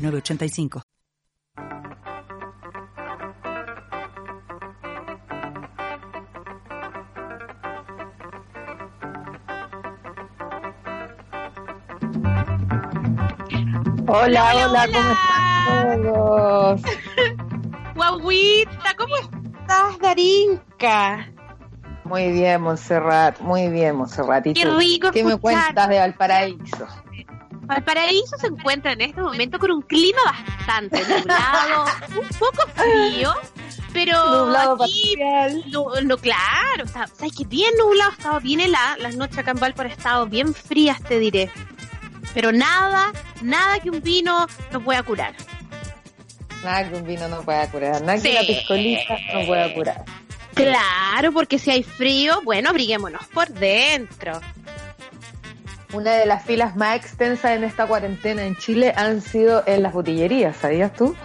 906985. Hola, hola, ¿cómo están todos? Guauita, ¿cómo estás, Darinka? Muy bien, Montserrat, muy bien, Montserrat. ¿Y Qué tú? rico ¿Qué me escuchar. cuentas de Valparaíso? Valparaíso se encuentra en este momento con un clima bastante nublado, un poco frío, pero Nublado aquí, no, no, claro, está, sabes que bien nublado, estaba bien helada, las noches acá en Valparaíso estado bien frías, te diré. Pero nada, nada que un vino no pueda curar. Nada que un vino no pueda curar, nada que Sí. una piscolita no pueda curar. Claro, porque si hay frío, bueno, abriguémonos por dentro. Una de las filas más extensas en esta cuarentena en Chile han sido en las botillerías, ¿sabías tú?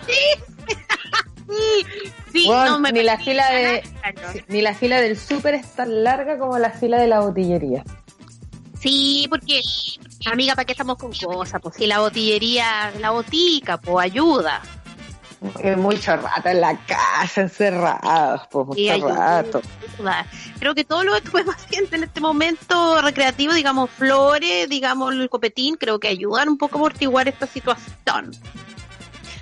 Sí, Bueno, no me ni la fila de- nada. Sí, Ni la fila del súper es tan larga como la fila de la botillería. Sí, porque, amiga, ¿para qué estamos con cosas? Pues si la botillería, la botica, pues ayuda. Es mucho rato en la casa, encerrados, pues mucho rato. Creo que todo lo que tuvimos haciendo en este momento recreativo, digamos, flores, digamos, el copetín, creo que ayudan un poco a amortiguar esta situación.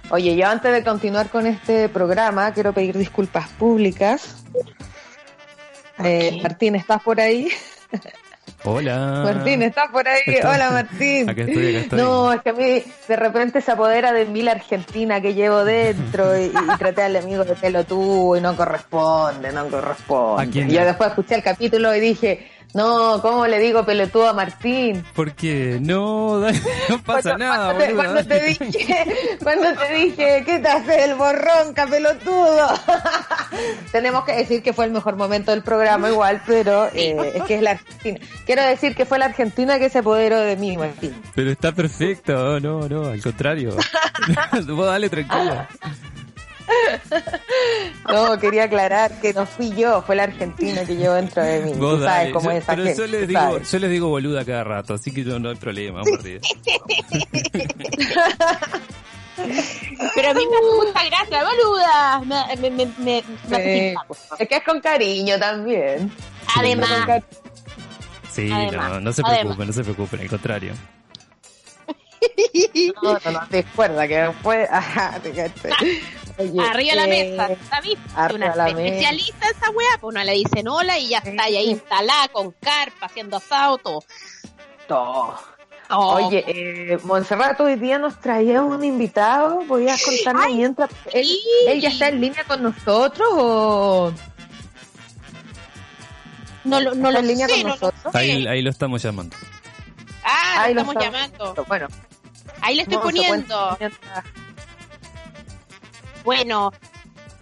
Oye, yo antes de continuar con este programa, quiero pedir disculpas públicas. Eh, Martín, ¿estás por ahí? Hola. Martín, ¿estás por ahí? Hola, Martín. Acá estoy, acá estoy. No, es que a mí de repente se apodera de mí la Argentina que llevo dentro y, y traté al amigo de pelotudo y no corresponde, no corresponde. Y yo después escuché el capítulo y dije, no, ¿cómo le digo pelotudo a Martín? Porque no, no pasa Cuando- nada, cuando te, boluda. cuando te dije, cuando te dije, ¿qué te hace el borrón, pelotudo? Tenemos que decir que fue el mejor momento del programa igual, pero eh, es que es la Argentina. Quiero decir que fue la Argentina que se apoderó de mí, Martín. Pero está perfecto, no, no, al contrario. Vos dale tranquila. No, quería aclarar que no fui yo, fue la Argentina que llevo dentro de mí. Vos Tú sabes dale. cómo Yo- es esa pero gente, yo les digo, sabes. yo les digo boluda cada rato, así que yo no hay problema, mordida. Pero a mí me hace mucha gracia, boluda. Me, me, me, me- me hace Sí. Es que es con cariño también. Además, cari- Sí, Además, no, no se además. preocupen, no se preocupen, al contrario. No, no, no, recuerda que después... Ajá, te caché. Oye, arriba la eh, mesa, ¿sabes? arriba Una la especialista esa weá, pues no le dicen hola y ya está ahí instalada con carpa, haciendo asado, todo. todo. Oh, Oye, eh, Montserrat, hoy día nos traía un invitado. ¿Podías contarme Ay, mientras él, sí. él ya está en línea con nosotros o no, lo- no está lo en línea sé, con no nosotros? Ahí, ahí lo estamos llamando. Ah, Ahí lo lo estamos estamos- llamando. Bueno, Ahí le estoy poniendo. Bueno,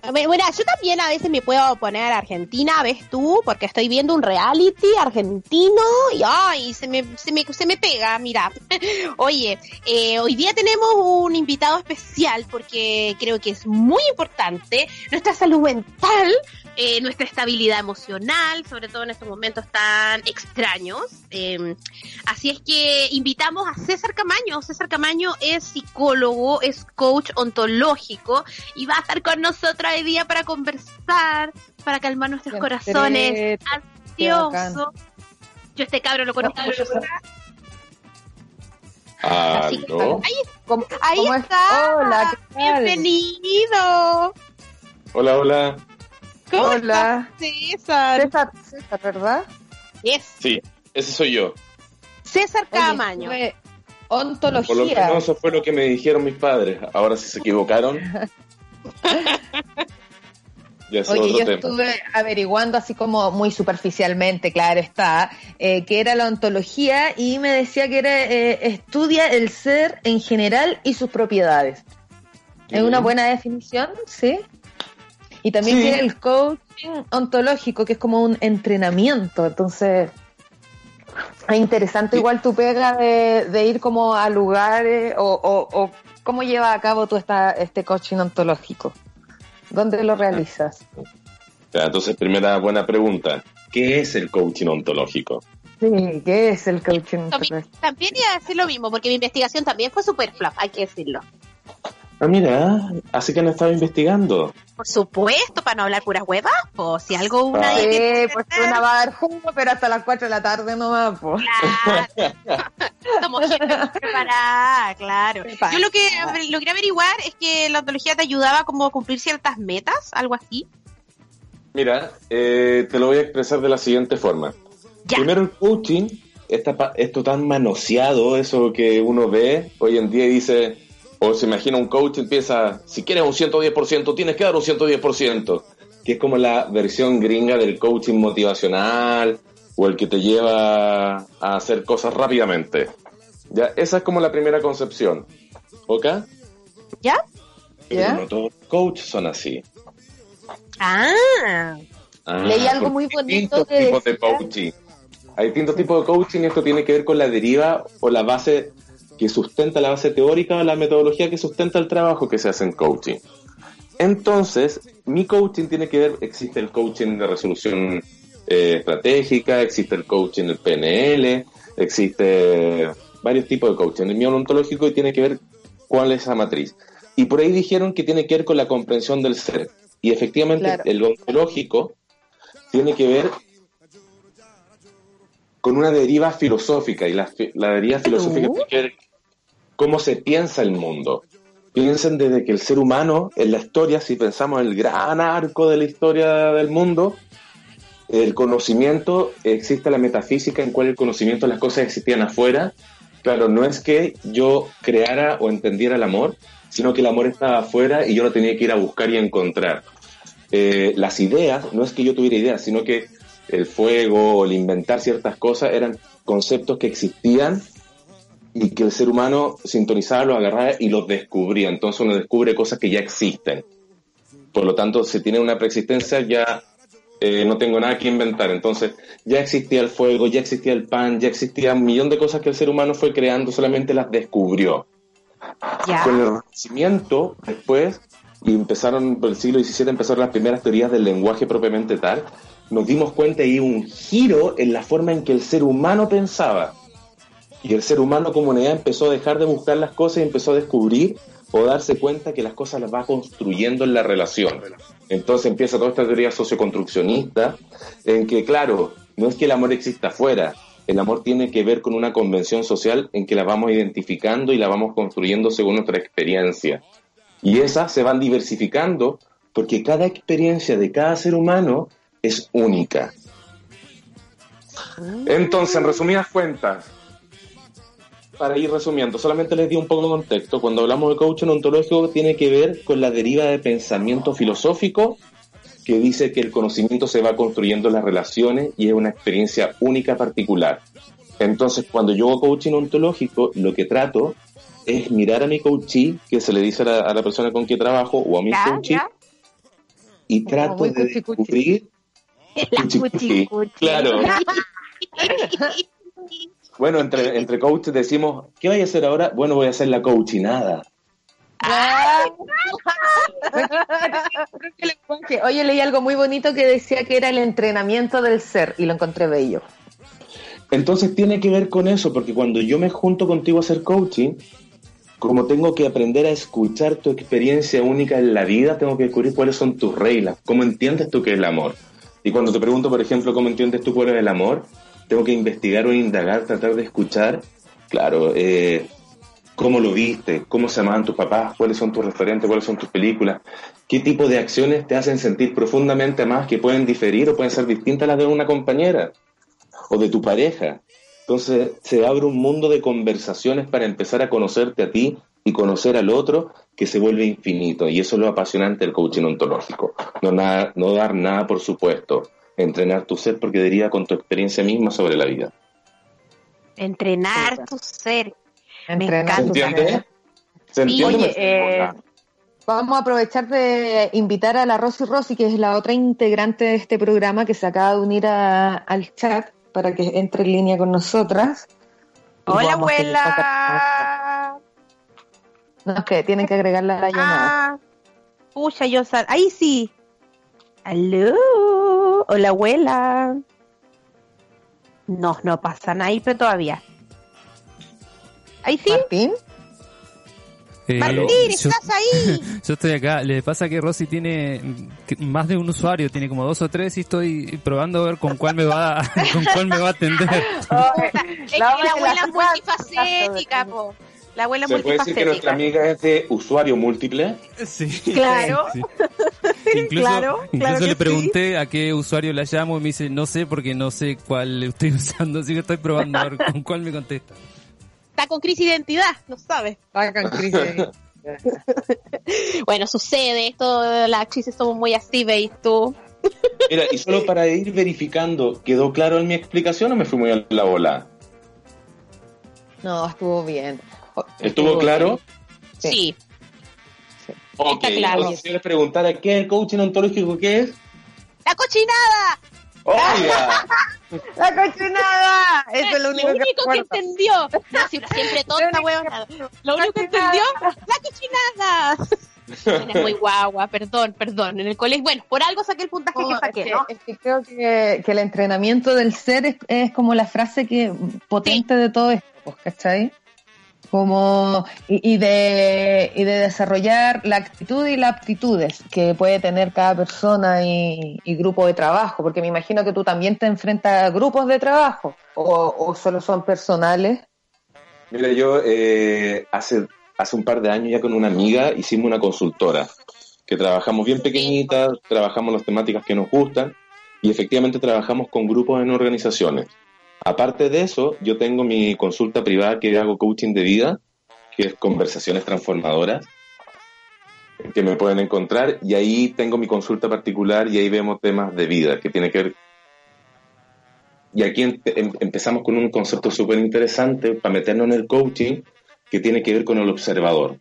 a bueno, yo también a veces me puedo poner Argentina, ves tú, porque estoy viendo un reality argentino y ay, se me, se me, se me pega, mira. Oye, eh, hoy día tenemos un invitado especial porque creo que es muy importante nuestra salud mental, eh, nuestra estabilidad emocional, sobre todo en estos momentos tan extraños. Eh, así es que invitamos a César Camaño. César Camaño es psicólogo, es coach ontológico y va a estar con nosotros hoy día para conversar, para calmar nuestros corazones ansiosos. Yo este cabro lo conozco. Así que- ¿Aló? Ahí, ¿Cómo, ahí cómo está. Hola, ¿qué tal? Bienvenido. Hola, hola. ¿Cómo Hola. estás, César? César, César, ¿verdad? Yes. Sí, ese soy yo. César Oye, Camaño. fue Por lo Ontología. menos eso fue lo que me dijeron mis padres. Ahora si se equivocaron, es Oye, yo tema. estuve averiguando así como muy superficialmente, claro está, eh, que era la ontología y me decía que era eh, estudia el ser en general y sus propiedades. Es una buena definición, ¿sí? Y también Sí. tiene el coaching ontológico, que es como un entrenamiento. Entonces, es interesante igual tu pega de, de ir como a lugares o, o, o cómo lleva a cabo tú esta, este coaching ontológico. ¿Dónde lo realizas? Ya, entonces, primera buena pregunta. ¿Qué es el coaching ontológico? Sí, ¿qué es el coaching También, ontológico? también iba a decir lo mismo, porque mi investigación también fue super flop, hay que decirlo. Ah, mira, así que han estado investigando. Por supuesto, para no hablar puras huevas, pues si algo una Ah. Sí, que pues una va a dar jugo, pero hasta las 4 de la tarde no va, pues. Claro. Somos gente preparada, claro. Yo lo que logré averiguar es que la ontología te ayudaba como a cumplir ciertas metas, algo así. Mira, eh, te lo voy a expresar de la siguiente forma. Ya. Primero, el coaching, esta esto tan manoseado, eso que uno ve hoy en día y dice, o se imagina un coach empieza, si quieres un 110%, tienes que dar un 110%, que es como la versión gringa del coaching motivacional o el que te lleva a hacer cosas rápidamente. Ya, esa es como la primera concepción. ¿Ok? ¿Ya? Pero ¿Ya? no todos los coaches son así. Ah, Ah, Leí algo muy hay bonito distintos que tipos de coaching. Hay distintos tipos de coaching y esto tiene que ver con la deriva o la base que sustenta la base teórica la metodología que sustenta el trabajo que se hace en coaching. Entonces, mi coaching tiene que ver, existe el coaching de resolución eh, estratégica, existe el coaching del PNL, existe varios tipos de coaching. El mío ontológico y tiene que ver cuál es esa matriz. Y por ahí dijeron que tiene que ver con la comprensión del ser. Y efectivamente, Claro. el ontológico tiene que ver con una deriva filosófica. Y la, deriva filosófica Uh. tiene que ver cómo se piensa el mundo. Piensen desde que el ser humano, en la historia, si pensamos en el gran arco de la historia del mundo, el conocimiento, existe la metafísica en cual el conocimiento de las cosas existían afuera. Claro, no es que yo creara o entendiera el amor, sino que el amor estaba afuera y yo lo tenía que ir a buscar y encontrar. Eh, las ideas, no es que yo tuviera ideas, sino que el fuego o el inventar ciertas cosas eran conceptos que existían y que el ser humano sintonizaba, los agarraba y los descubría. Entonces uno descubre cosas que ya existen. Por lo tanto, si tiene una preexistencia, ya eh, no tengo nada que inventar. Entonces, ya existía el fuego, ya existía el pan, ya existía un millón de cosas que el ser humano fue creando, solamente las descubrió. Con el Renacimiento, después, y empezaron, por el siglo XVII, empezaron las primeras teorías del lenguaje propiamente tal, nos dimos cuenta y un giro en la forma en que el ser humano pensaba. Y el ser humano como unidad empezó a dejar de buscar las cosas y empezó a descubrir o darse cuenta que las cosas las va construyendo en la relación. Entonces empieza toda esta teoría socioconstruccionista en que, claro, no es que el amor exista afuera, el amor tiene que ver con una convención social en que la vamos identificando y la vamos construyendo según nuestra experiencia. Y esas se van diversificando porque cada experiencia de cada ser humano es única. Entonces, en resumidas cuentas, para ir resumiendo, solamente les di un poco de contexto. Cuando hablamos de coaching ontológico, tiene que ver con la deriva de pensamiento filosófico que dice que el conocimiento se va construyendo en las relaciones y es una experiencia única particular. Entonces, cuando yo hago coaching ontológico, lo que trato es mirar a mi coachee, que se le dice a la, a la persona con quien trabajo, o a mi Ya, coachee, ya. y trato de cuchi, cuchi. descubrir La Cuchi, cuchicuchi. Claro. Bueno, entre, entre coaches decimos, ¿qué voy a hacer ahora? Bueno, voy a hacer la coachinada. Oye, leí algo muy bonito que decía que era el entrenamiento del ser y lo encontré bello. Entonces tiene que ver con eso, porque cuando yo me junto contigo a hacer coaching, como tengo que aprender a escuchar tu experiencia única en la vida, tengo que descubrir cuáles son tus reglas, cómo entiendes tú qué es el amor. Y cuando te pregunto, por ejemplo, cómo entiendes tú cuál es el amor, tengo que investigar o indagar, tratar de escuchar, claro, eh, cómo lo viste, cómo se llamaban tus papás, cuáles son tus referentes, cuáles son tus películas, qué tipo de acciones te hacen sentir profundamente más que pueden diferir o pueden ser distintas a las de una compañera o de tu pareja. Entonces se abre un mundo de conversaciones para empezar a conocerte a ti y conocer al otro que se vuelve infinito. Y eso es lo apasionante del coaching ontológico. No dar nada por supuesto. Entrenar tu ser porque diría con tu experiencia misma sobre la vida. Entrenar tu ser. Me Entrenar ¿Se entiende? ¿Se entiende? Oye, eh, vamos a aprovechar de invitar a la Rosy Rosy, que es la otra integrante de este programa que se acaba de unir a- al chat para que entre en línea con nosotras. Hola, abuela. No, es que tienen que agregarla a la llamada. Ah, pucha, yo sal. Ahí sí. Aló. Hola, abuela. No, no pasan ahí, pero todavía. Ahí sí. Martín, Eh, Martín, yo, estás ahí. yo estoy acá. Le pasa que Rosy tiene más de un usuario, tiene como dos o tres y estoy probando a ver con cuál me va, con cuál me va a atender. Es que la La abuela abuela es multifacética, po. La abuela ¿Se puede decir que nuestra amiga es de usuario múltiple? Sí. Claro. Sí. Incluso, Claro, incluso claro le sí. pregunté a qué usuario la llamo y me dice, no sé porque no sé cuál le estoy usando, así que estoy probando a ver con cuál me contesta. Está con crisis de identidad, no sabe. hagan crisis. Bueno, sucede, esto, las actrices somos muy así, ¿veis tú? Mira, y solo para ir verificando, ¿quedó claro en mi explicación o me fui muy a la bola? No, estuvo bien. ¿Estuvo claro? Sí. Sí. Ok, Está claro. entonces si yo les preguntara qué es el coaching ontológico, ¿qué es? ¡La cochinada! ¡Oiga! ¡La cochinada! Eso es lo único, que, recuerdo. entendió. No, siempre tonta, huevona. Lo único que entendió, la cochinada. Muy guagua, perdón, perdón. En el colegio, bueno, por algo saqué el puntaje que es, saqué, que, ¿no? es que creo que, que el entrenamiento del ser es, es como la frase que potente de todo esto, pues, ¿cachai? Como, y, de, y de desarrollar la actitud y las aptitudes que puede tener cada persona y, grupo de trabajo, porque me imagino que tú también te enfrentas a grupos de trabajo, o, solo son personales. Mira, yo eh, hace, hace un par de años ya con una amiga hicimos una consultora, que trabajamos bien pequeñita, trabajamos las temáticas que nos gustan y efectivamente trabajamos con grupos en organizaciones. Aparte de eso, yo tengo mi consulta privada que hago coaching de vida, que es conversaciones transformadoras, que me pueden encontrar, y ahí tengo mi consulta particular y ahí vemos temas de vida, que tiene que ver... Y aquí em- em- empezamos con un concepto súper interesante para meternos en el coaching, que tiene que ver con el observador.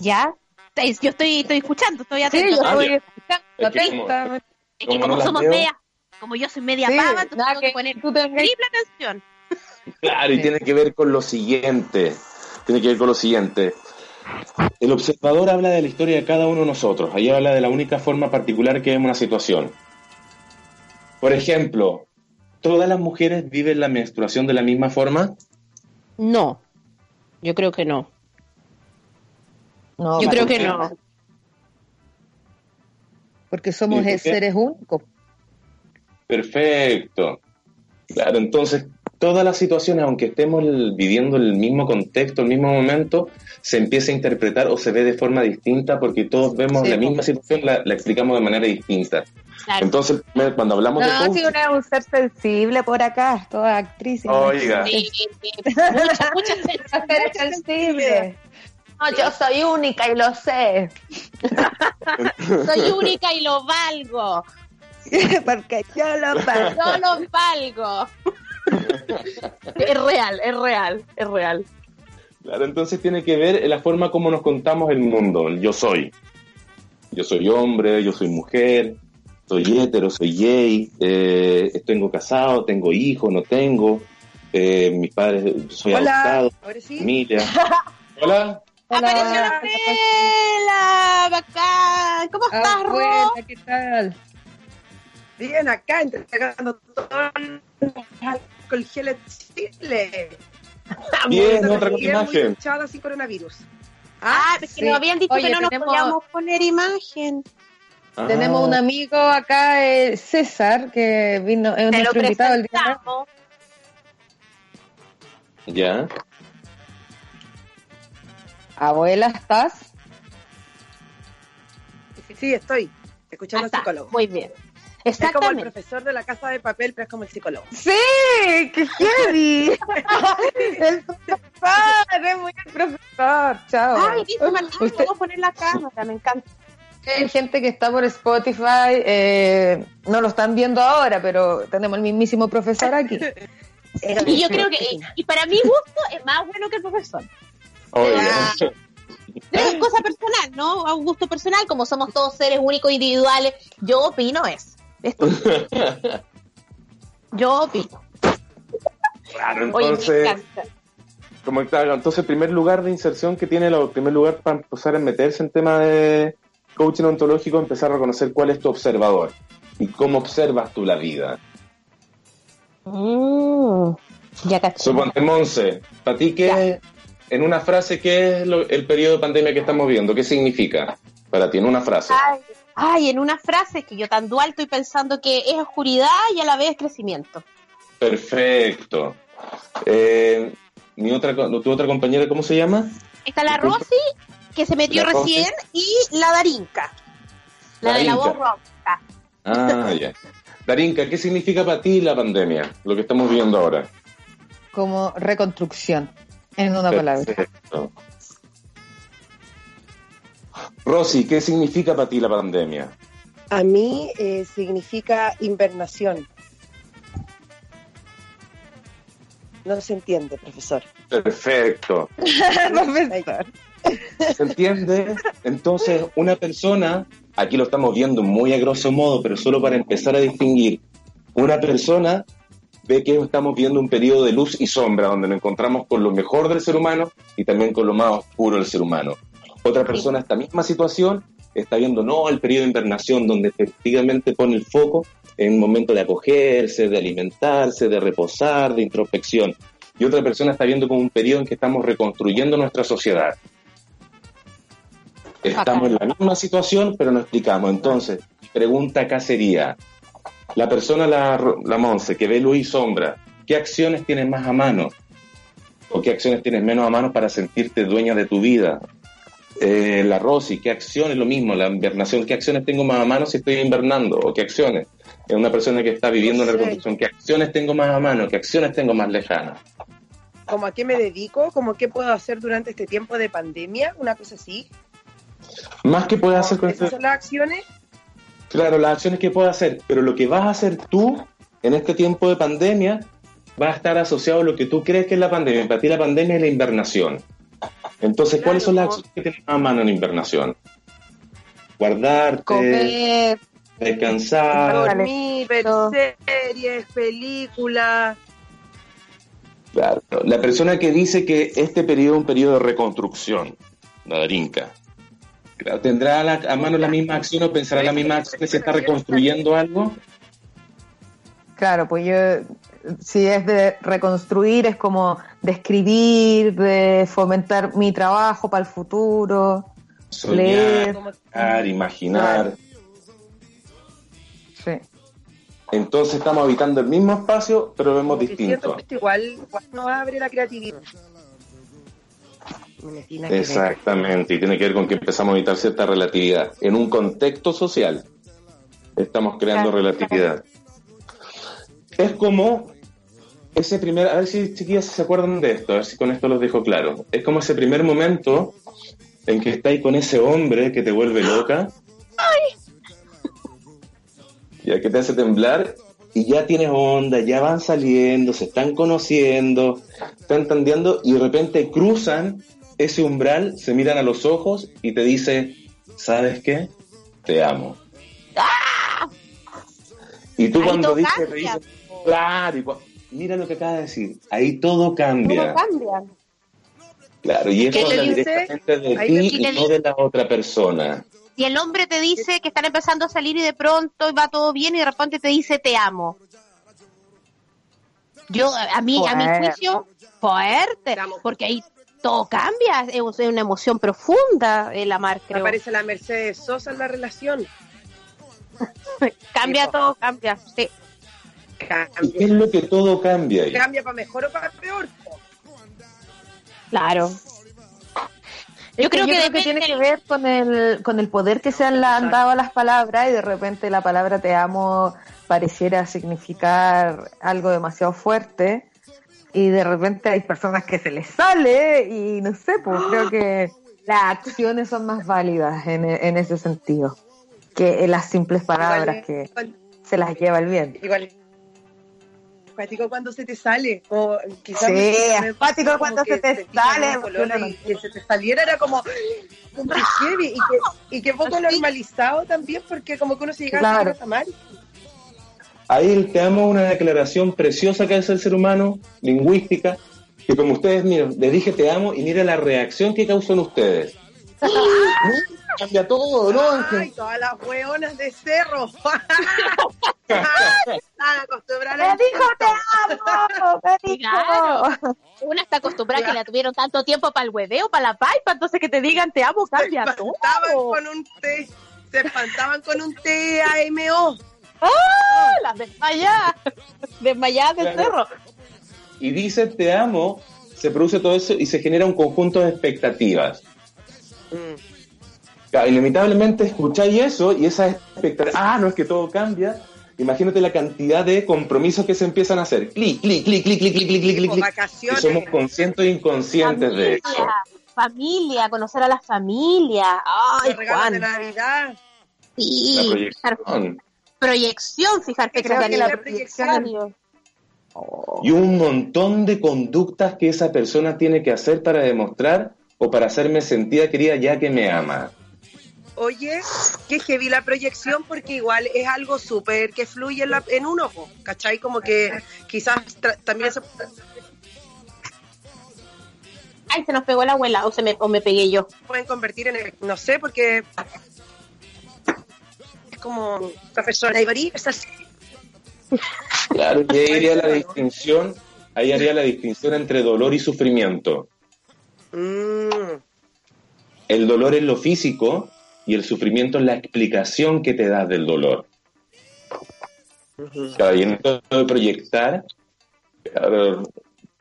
¿Ya? Yo estoy, estoy escuchando, estoy Sí, atento. yo Ah, estoy ya. escuchando es que como como no las somos veo. Como yo soy media Sí, pava, entonces nada tengo que que poner tú tengas- triple atención. Claro, y Sí. tiene que ver con lo siguiente. Tiene que ver con lo siguiente. El observador habla de la historia de cada uno de nosotros. Ahí habla de la única forma particular que vemos una situación. Por ejemplo, ¿todas las mujeres viven la menstruación de la misma forma? No, yo creo que no. No, Yo creo que no. Porque somos seres únicos. Perfecto. Claro, entonces todas las situaciones, aunque estemos viviendo el mismo contexto, el mismo momento, se empieza a interpretar o se ve de forma distinta porque todos vemos Sí, la misma situación, la, la explicamos de manera distinta. Claro. Entonces, cuando hablamos de No, si una es un ser sensible por acá, toda actriz. Oiga. Sí, sí, muchas, muchas Ser sensible. No, yo soy única y lo sé. Soy única y lo valgo. Porque yo lo pago. Yo lo valgo. Es real, es real, es real. Claro, entonces tiene que ver la forma como nos contamos el mundo, el yo soy. Yo soy hombre, yo soy mujer, soy hétero, soy gay, eh, tengo casado, tengo hijos, no tengo, eh, mis padres, soy adoptado, Ahora sí. familia. Hola, Apareció la bacán. ¿Cómo estás, Abuela, Ro? ¿qué tal? Bien, acá entregando todo el gel en Chile. bien, Muy otra imagen. Muy luchada sin coronavirus. Ah, es que sí. nos habían dicho Oye, que no nos tenemos- podíamos poner imagen. Ah, Tenemos un amigo acá, eh, César, que vino, es nuestro invitado el día de. Ya, Abuela, ¿estás? Sí, estoy escuchando Ah, al psicólogo. Muy bien. Es como el profesor de la casa de papel, pero es como el psicólogo. Sí, qué heavy. el profesor, es muy el profesor. Chao. Ay, dice Martín, Usted- podemos poner la cámara, me encanta. Hay gente que está por Spotify, eh, no lo están viendo ahora, pero tenemos el mismísimo profesor aquí. Y yo creo que, y, para mi gusto, es más bueno que el profesor. Oye, Es cosa personal, ¿no? A un gusto personal, como somos todos seres únicos, individuales, yo opino eso. Esto. Yo opino. claro, Oye, entonces, encanta. como claro, entonces el primer lugar de inserción que tiene, el primer lugar para empezar a meterse en tema de coaching ontológico, empezar a reconocer cuál es tu observador y cómo observas tú la vida. Mm, ya caché. Suponte, Monse, para ti, ¿qué, en una frase, ¿qué es lo- el periodo de pandemia que estamos viendo? ¿Qué significa para ti, en una frase? Ay, ay, en una frase que yo tan dual estoy pensando que es oscuridad y a la vez crecimiento. Perfecto. Eh, mi otra, ¿Tu otra compañera cómo se llama? Está la. Rosy, que se metió La Rosy. recién, y la Darinka. La de la voz ronca. Ah, ya. Darinka, ¿qué significa para ti la pandemia? Lo que estamos viendo ahora. Como reconstrucción, en una palabra. Rosy, ¿qué significa para ti la pandemia? A mí eh, significa invernación. No se entiende, profesor. Perfecto. Profesor. ¿Se entiende? Entonces, una persona, aquí lo estamos viendo muy a grosso modo, pero solo para empezar a distinguir, una persona ve que estamos viendo un periodo de luz y sombra, donde nos encontramos con lo mejor del ser humano y también con lo más oscuro del ser humano. Otra persona, esta misma situación, está viendo, no, el periodo de invernación, donde efectivamente pone el foco en un momento de acogerse, de alimentarse, de reposar, de introspección. Y otra persona está viendo como un periodo en que estamos reconstruyendo nuestra sociedad. Estamos en la misma situación, pero no explicamos. Entonces, pregunta acá sería, la persona, la, la Monse, que ve luz y sombra, ¿qué acciones tienes más a mano? ¿O qué acciones tienes menos a mano para sentirte dueña de tu vida? Eh, la Rosy, ¿qué acciones? Lo mismo, la invernación, ¿qué acciones tengo más a mano si estoy invernando? ¿O qué acciones? Es una persona que está viviendo una reconstrucción, ¿qué acciones tengo más a mano? ¿Qué acciones tengo más lejanas? ¿Cómo a qué me dedico? ¿Cómo qué puedo hacer durante este tiempo de pandemia? Una cosa así. Más que puedes hacer con ¿Esas este- son las acciones? Claro, las acciones que puedes hacer, pero lo que vas a hacer tú en este tiempo de pandemia va a estar asociado a lo que tú crees que es la pandemia. Para ti la pandemia es la invernación. Entonces, ¿cuáles son las acciones que tienes a mano en invernación? Guardarte, Comer, descansar. Dormir, ver series, películas. Claro. La persona que dice que este periodo es un periodo de reconstrucción, la Darinka, claro, ¿tendrá a, la- a mano la misma acción o pensará la misma acción que se está reconstruyendo algo? Claro, pues yo, si es de reconstruir, es como de escribir, de fomentar mi trabajo para el futuro, leer. Soñar, imaginar. Sí. Entonces estamos habitando el mismo espacio, pero vemos que siento distinto. esto igual, igual no abre la creatividad. Exactamente, y tiene que ver con que empezamos a habitar cierta relatividad. En un contexto social estamos creando Claro, relatividad. Es como ese primer, a ver si chiquillas se acuerdan de esto, a ver si con esto los dejo claro. Es como ese primer momento en que estáis con ese hombre que te vuelve loca. Ya que te hace temblar y ya tienes onda, ya van saliendo, se están conociendo, están tandeando y de repente cruzan ese umbral, se miran a los ojos y te dice, ¿sabes qué? Te amo. Y tú ¡Ah! Cuando dices, claro, y mira lo que acaba de decir, ahí todo cambia. Todo cambia. Claro, y ¿Qué eso habla directamente de ti y no de la otra persona. Si el hombre te dice que están empezando a salir y de pronto va todo bien y de repente te dice te amo. Yo, a mí, a mi juicio, fuerte, porque ahí todo cambia, es una emoción profunda el amar, creo. Aparece la Mercedes Sosa en la relación. Cambia Sí, todo, cambia, sí. ¿Y qué es lo que todo cambia ahí? cambia para mejor o para peor. Claro. Yo creo que tiene depende- que ver con el, con el poder que se han, dado a las palabras y de repente la palabra te amo pareciera significar algo demasiado fuerte y de repente hay personas que se les sale y no sé, pues creo que las acciones son más válidas en, en ese sentido que las simples palabras que Igual, se las lleva el viento. igual. Cuático cuando se te sale, como quizás Sí, cuático cuando que se te sale, no y que se te saliera era como, como heavy, y que, y que poco normalizado también porque como que uno se llega Claro. a sentir mal. Ahí el te amo es una declaración preciosa que hace el ser humano, lingüística, que como ustedes, miren, le dije te amo y mira la reacción que causan ustedes. Cambia todo, ¿no? Ay, todas las hueonas de cerro. Están acostumbradas ¡Me dijo te amo! ¡Me dijo! Claro. Una está acostumbrada que la tuvieron tanto tiempo para el hueveo, para la paipa, entonces que te digan te amo Se cambia todo. espantaban con un té, se espantaban con un TAMO. ¡Ah! Las desmayadas, desmayadas del Claro. cerro. Y dice te amo, se produce todo eso y se genera un conjunto de expectativas. Claro, inevitablemente escucháis eso y esas expectativas, ah, no es que todo cambia. Imagínate la cantidad de compromisos que se empiezan a hacer. Clic, clic, clic, clic, clic, clic, clic, clic, clic, somos conscientes e inconscientes de eso. Familia, familia, conocer a la familia. Ay, Los regalos de. Navidad. La Sí, proyección. proyección, fijarte Creo que la proyección Y un montón de conductas que esa persona tiene que hacer para demostrar o para hacerme sentida querida ya que me ama. Oye, que heavy la proyección porque igual es algo súper que fluye en, la- en uno, po, ¿cachai? Como que quizás tra- también se Ay, se nos pegó la abuela, o, se me, o me pegué yo. pueden convertir en, el- no sé, porque es como profesora Ivory, es así. Claro, y ahí haría la distinción, ahí haría la distinción entre dolor y sufrimiento. Mm, El dolor es lo físico y el sufrimiento es la explicación que te das del dolor. Claro, y en esto de proyectar, claro,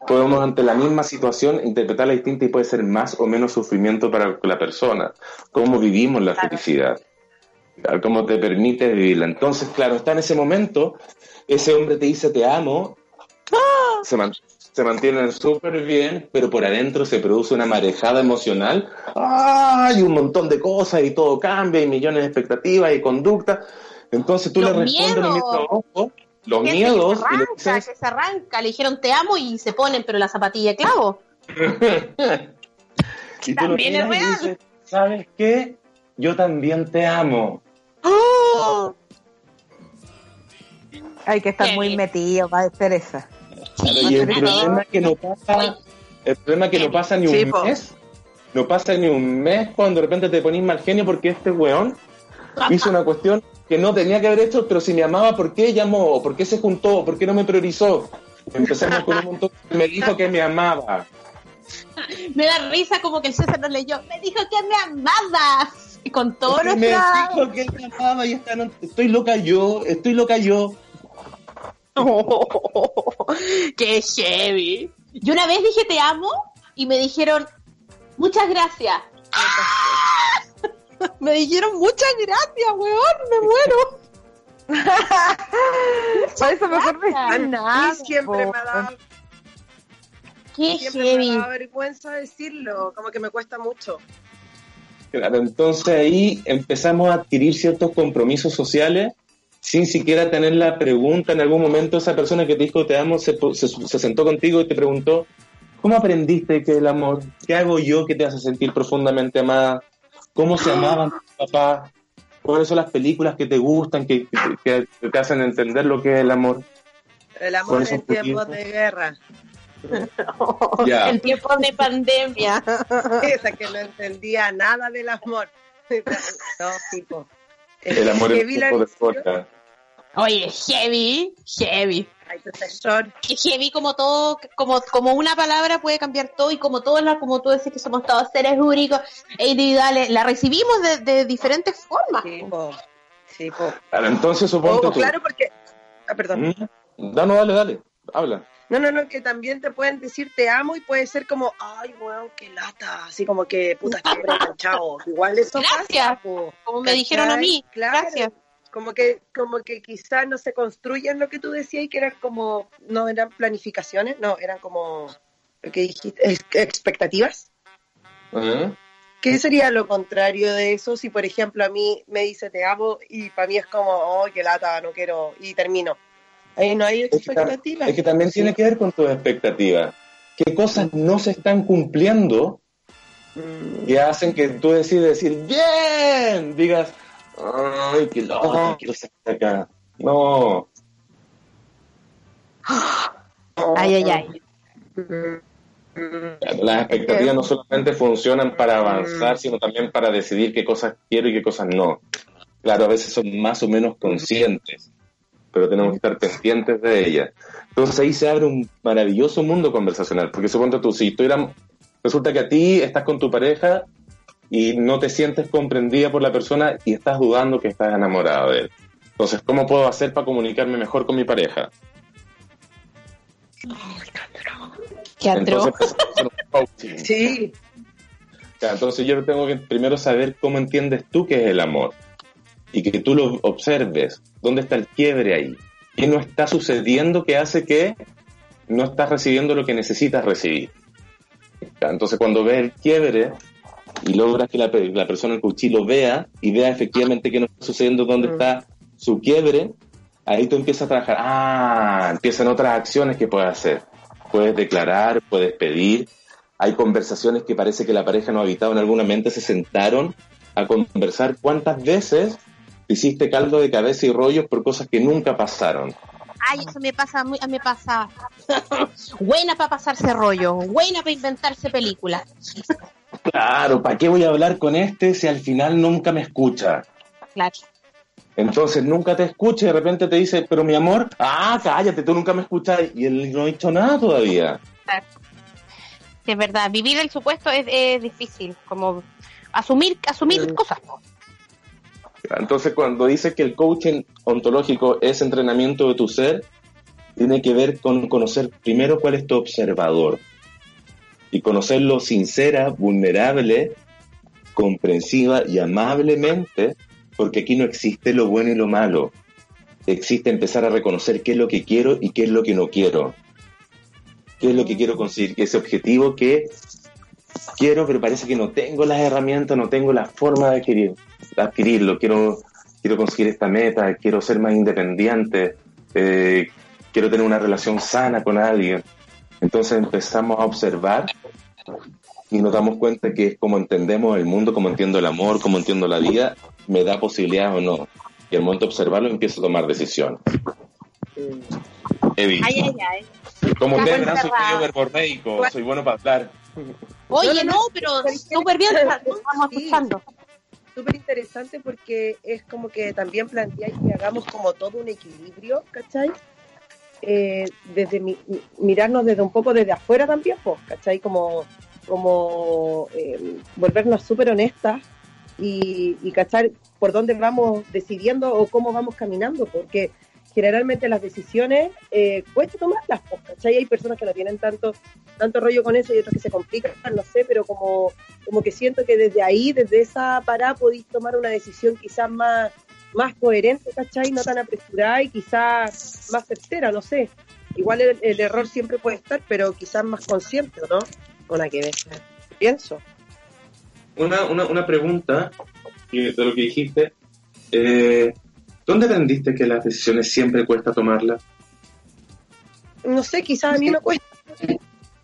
podemos ante la misma situación interpretarla distinta y puede ser más o menos sufrimiento para la persona. Cómo vivimos la felicidad. Cómo te permite vivirla. Entonces, claro, está en ese momento, ese hombre te dice te amo, se, man- se mantienen súper bien, pero por adentro se produce una marejada emocional. ¡Ay! Un montón de cosas y todo cambia y millones de expectativas y conductas. Entonces tú Los le respondes miedos. mismo ojo, los Gente miedos que y se le arranca, dices, que se arranca, le dijeron te amo y se ponen, pero la zapatilla de clavo. y tú lo También es real. dices, ¿sabes qué? Yo también te amo. Hay que estar Qué muy metido para hacer esa. Claro, y el problema es que no pasa, el problema es que no pasa ni un Sí, mes, no pasa ni un mes cuando de repente te ponís mal genio porque este weón hizo una cuestión que no tenía que haber hecho, pero si me amaba, ¿por qué llamó? ¿Por qué se juntó? ¿Por qué no me priorizó? Empezamos con un montón, me dijo que me amaba. Me da risa como que el César nos leyó. Me dijo que me amabas. Y con todo me nuestra... dijo que me amaba y esta no- estoy loca yo, estoy loca yo. ¡Qué heavy! Yo una vez dije te amo y me dijeron muchas gracias. me dijeron muchas gracias, weón, me muero. Por eso mejor no siempre me ha dado, ¡Qué siempre me heavy! dado vergüenza decirlo, como que me cuesta mucho. Claro, entonces ahí empezamos a adquirir ciertos compromisos sociales sin siquiera tener la pregunta en algún momento esa persona que te dijo te amo se, se- se sentó contigo y te preguntó ¿cómo aprendiste que el amor? ¿Qué hago yo que te hace sentir profundamente amada? ¿Cómo se amaban tus papás? ¿Cuáles son las películas que te gustan, que, que- que te hacen entender lo que es el amor? El amor ¿Cuáles en tiempos de guerra. Ya. En tiempos de pandemia. Esa que no entendía nada del amor. No, tipo. El amor la tiempo de. Oye, heavy, heavy. Ay, profesor. Que heavy como todo, como, como una palabra puede cambiar todo y como todas las, como tú decís que somos todos seres únicos e individuales, la recibimos de, de diferentes formas. Sí, po. Sí, po. Claro, entonces suponte Oh, tú. claro, porque. Ah, perdón. ¿Mm? No, no, dale, dale, habla. No, no, no, que también te pueden decir te amo y puede ser como, ay, weón, qué lata, así como que, puta, estoy enganchado. Igual eso Gracias, pasa, po, como me dijeron a mí. Claro. Gracias. Como que, como que quizás no se construyen lo que tú decías y que eran como, no eran planificaciones, no, eran como, lo que dijiste, ex- expectativas. ¿Qué sería lo contrario de eso si, por ejemplo, a mí me dice te amo y para mí es como, oh, qué lata, no quiero, y termino? Ahí no hay Es que, expectativas. es que también Sí. tiene que ver con tus expectativas. ¿Qué cosas no se están cumpliendo Mm, que hacen que tú decides decir, bien, digas, ay, qué loco, quiero salir de acá. No, Ay, ay, ay. las expectativas no solamente funcionan para avanzar, sino también para decidir qué cosas quiero y qué cosas no. Claro, a veces son más o menos conscientes, pero tenemos que estar pendientes de ellas. Entonces ahí se abre un maravilloso mundo conversacional, porque suponte tú, si tú eras- resulta que a ti estás con tu pareja y no te sientes comprendida por la persona y estás dudando que estás enamorado de él. Entonces, ¿cómo puedo hacer para comunicarme mejor con mi pareja? Qué atroz. Coaching. Sí, Ya, Entonces yo tengo que primero saber cómo entiendes tú qué es el amor y que tú lo observes, dónde está el quiebre ahí, qué no está sucediendo que hace que no estás recibiendo lo que necesitas recibir. Ya, Entonces cuando ves el quiebre y logras que la, la persona en cuchillo lo vea y vea efectivamente qué no está sucediendo, dónde está su quiebre, ahí tú empiezas a trabajar, ah, empiezan otras acciones que puedes hacer. Puedes declarar, puedes pedir, hay conversaciones que parece que la pareja no habitaba en alguna mente, se sentaron a conversar cuántas veces hiciste caldo de cabeza y rollos por cosas que nunca pasaron. Ay, eso me pasa, muy- me pasa. buena para pasarse rollo, buena para inventarse películas. Claro, ¿para qué voy a hablar con este si al final nunca me escucha? Claro. Entonces nunca te escucha y de repente te dice, pero mi amor, ah, cállate, tú nunca me escuchas y él no ha dicho nada todavía. Sí, es verdad, vivir el supuesto es, es difícil, como asumir, asumir cosas. Entonces, cuando dice que el coaching ontológico es entrenamiento de tu ser, tiene que ver con conocer primero cuál es tu observador y conocerlo sincera, vulnerable, comprensiva y amablemente, porque aquí no existe lo bueno y lo malo. Existe empezar a reconocer qué es lo que quiero y qué es lo que no quiero. ¿Qué es lo que quiero conseguir? Ese objetivo que quiero, pero parece que no tengo las herramientas, no tengo la forma de adquirir, de adquirirlo. Quiero, quiero conseguir esta meta, quiero ser más independiente, eh, quiero tener una relación sana con alguien. Entonces empezamos a observar y nos damos cuenta que es como entendemos el mundo, como entiendo el amor, como entiendo la vida, me da posibilidades o no. Y al momento de observarlo empiezo a tomar decisiones. Evi, Ay, ay, ay. como ustedes verán, soy medio verborreico, soy bueno para hablar. Oye, No, pero súper bien, estamos escuchando. súper interesante porque es como que también planteáis que hagamos como todo un equilibrio, ¿cachai? Eh, desde mi- mi- mirarnos desde un poco desde afuera también, pues, ¿cachai? Como, como eh, volvernos súper honestas y, y cachar por dónde vamos decidiendo o cómo vamos caminando, porque generalmente las decisiones eh, cuesta tomarlas, pues, ¿cachai? Hay personas que no tienen tanto, tanto rollo con eso y otras que se complican, no sé, pero como, como que siento que desde ahí, desde esa parada, podéis tomar una decisión quizás más, más coherente, ¿cachai? No tan apresurada y quizás más certera, no sé. Igual el, el error siempre puede estar, pero quizás más consciente, ¿o ¿no? Una que ver. Pienso. Una, una, una pregunta de lo que dijiste. Eh, ¿Dónde aprendiste que las decisiones siempre cuesta tomarlas? No sé, quizás a mí me cuesta.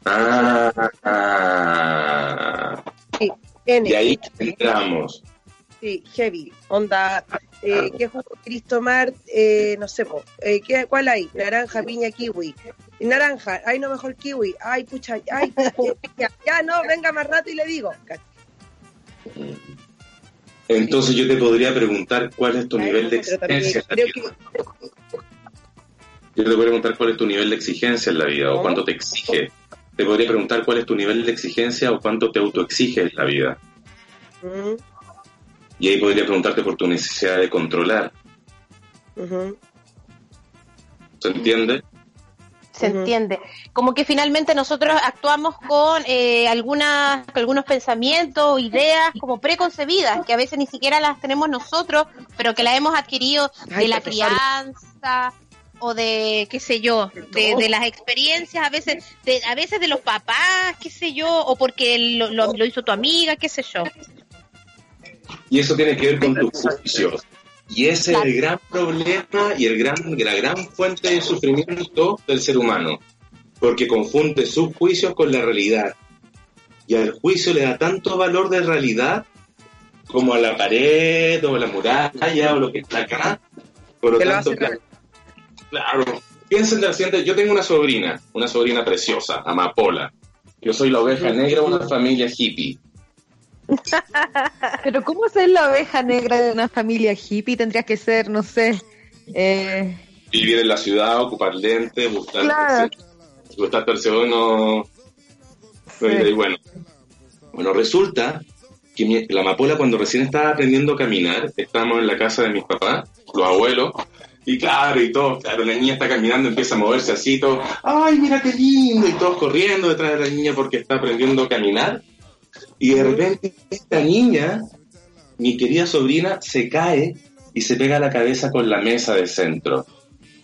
Ah, ah, N, y ahí entramos. sí, heavy, onda, eh, ¿qué jugo querís tomar? Eh, no sé, eh, ¿qué, ¿cuál hay? Naranja, piña, kiwi. Naranja, ay, no, mejor kiwi. Ay, pucha, ay, ya, ya, no, venga más rato y le digo. Entonces yo te podría preguntar cuál es tu nivel de también exigencia. en la vida. que Yo te podría preguntar cuál es tu nivel de exigencia en la vida o cuánto te exige. Te podría preguntar cuál es tu nivel de exigencia o cuánto te autoexige en la vida. Ujú, Y ahí podría preguntarte por tu necesidad de controlar. ¿Se entiende? se entiende. Como que finalmente nosotros actuamos con eh, algunas, algunos pensamientos, ideas como preconcebidas, que a veces ni siquiera las tenemos nosotros, pero que las hemos adquirido Ay, de la crianza o de, qué sé yo, de, de las experiencias, a veces de, a veces de los papás, qué sé yo, o porque lo, lo, lo hizo tu amiga, qué sé yo. Y eso tiene que ver con tus juicios. Y ese es el gran problema y el gran, la gran fuente de sufrimiento del ser humano. Porque confunde sus juicios con la realidad. Y al juicio le da tanto valor de realidad como a la pared o a la muralla o lo que está acá. Por lo tanto, claro, claro. Piensen de la siguiente, yo tengo una sobrina, una sobrina preciosa, Amapola. Yo soy la oveja negra de una familia hippie. Pero ¿cómo ser la oveja negra de una familia hippie? Tendrías que ser, no sé, eh, vivir en la ciudad, ocupar lentes, buscar Claro. tercero hay- y bueno. Bueno, resulta que mi- la amapola cuando recién estaba aprendiendo a caminar, estábamos en la casa de mis papás, los abuelos, y claro, y todo, claro, la niña está caminando, empieza a moverse así, todo, ay, mira qué lindo, y todos corriendo detrás de la niña porque está aprendiendo a caminar, y de repente esta niña, mi querida sobrina, se cae y se pega la cabeza con la mesa del centro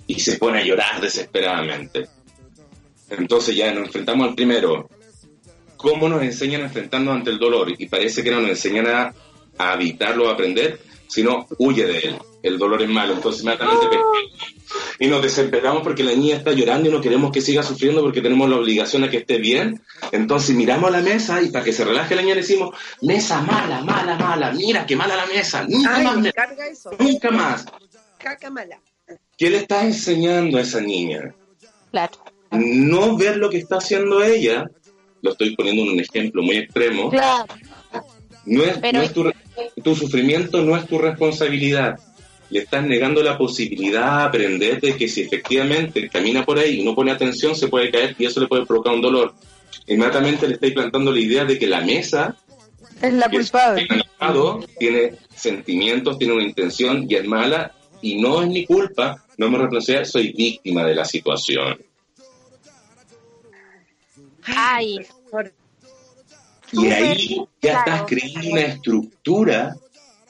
y se pone a llorar desesperadamente. Entonces ya nos enfrentamos al primero. ¿Cómo nos enseñan a enfrentarnos ante el dolor? Y parece que no nos enseñan a, a evitarlo, a aprender, sino huye de él. El dolor es malo. Entonces inmediatamente pescamos y nos desesperamos porque la niña está llorando y no queremos que siga sufriendo porque tenemos la obligación a que esté bien. Entonces miramos a la mesa y para que se relaje la niña le decimos, mesa mala, mala, mala, mira qué mala la mesa, nunca más, Ay, me mesa, carga eso. nunca más. Caca mala. ¿Qué le estás enseñando a esa niña? Claro. No ver lo que está haciendo ella, lo estoy poniendo en un ejemplo muy extremo, Claro. no es, Pero- no es tu sufrimiento no es tu responsabilidad. Le estás negando la posibilidad de aprender de que si efectivamente camina por ahí y no pone atención, se puede caer y eso le puede provocar un dolor. Inmediatamente le estáis plantando la idea de que la mesa es la que es culpable. enamorado, tiene sentimientos, tiene una intención y es mala y no es mi culpa, no me responsabilidad, soy víctima de la situación. Ay, Y ahí ya claro. estás creando una estructura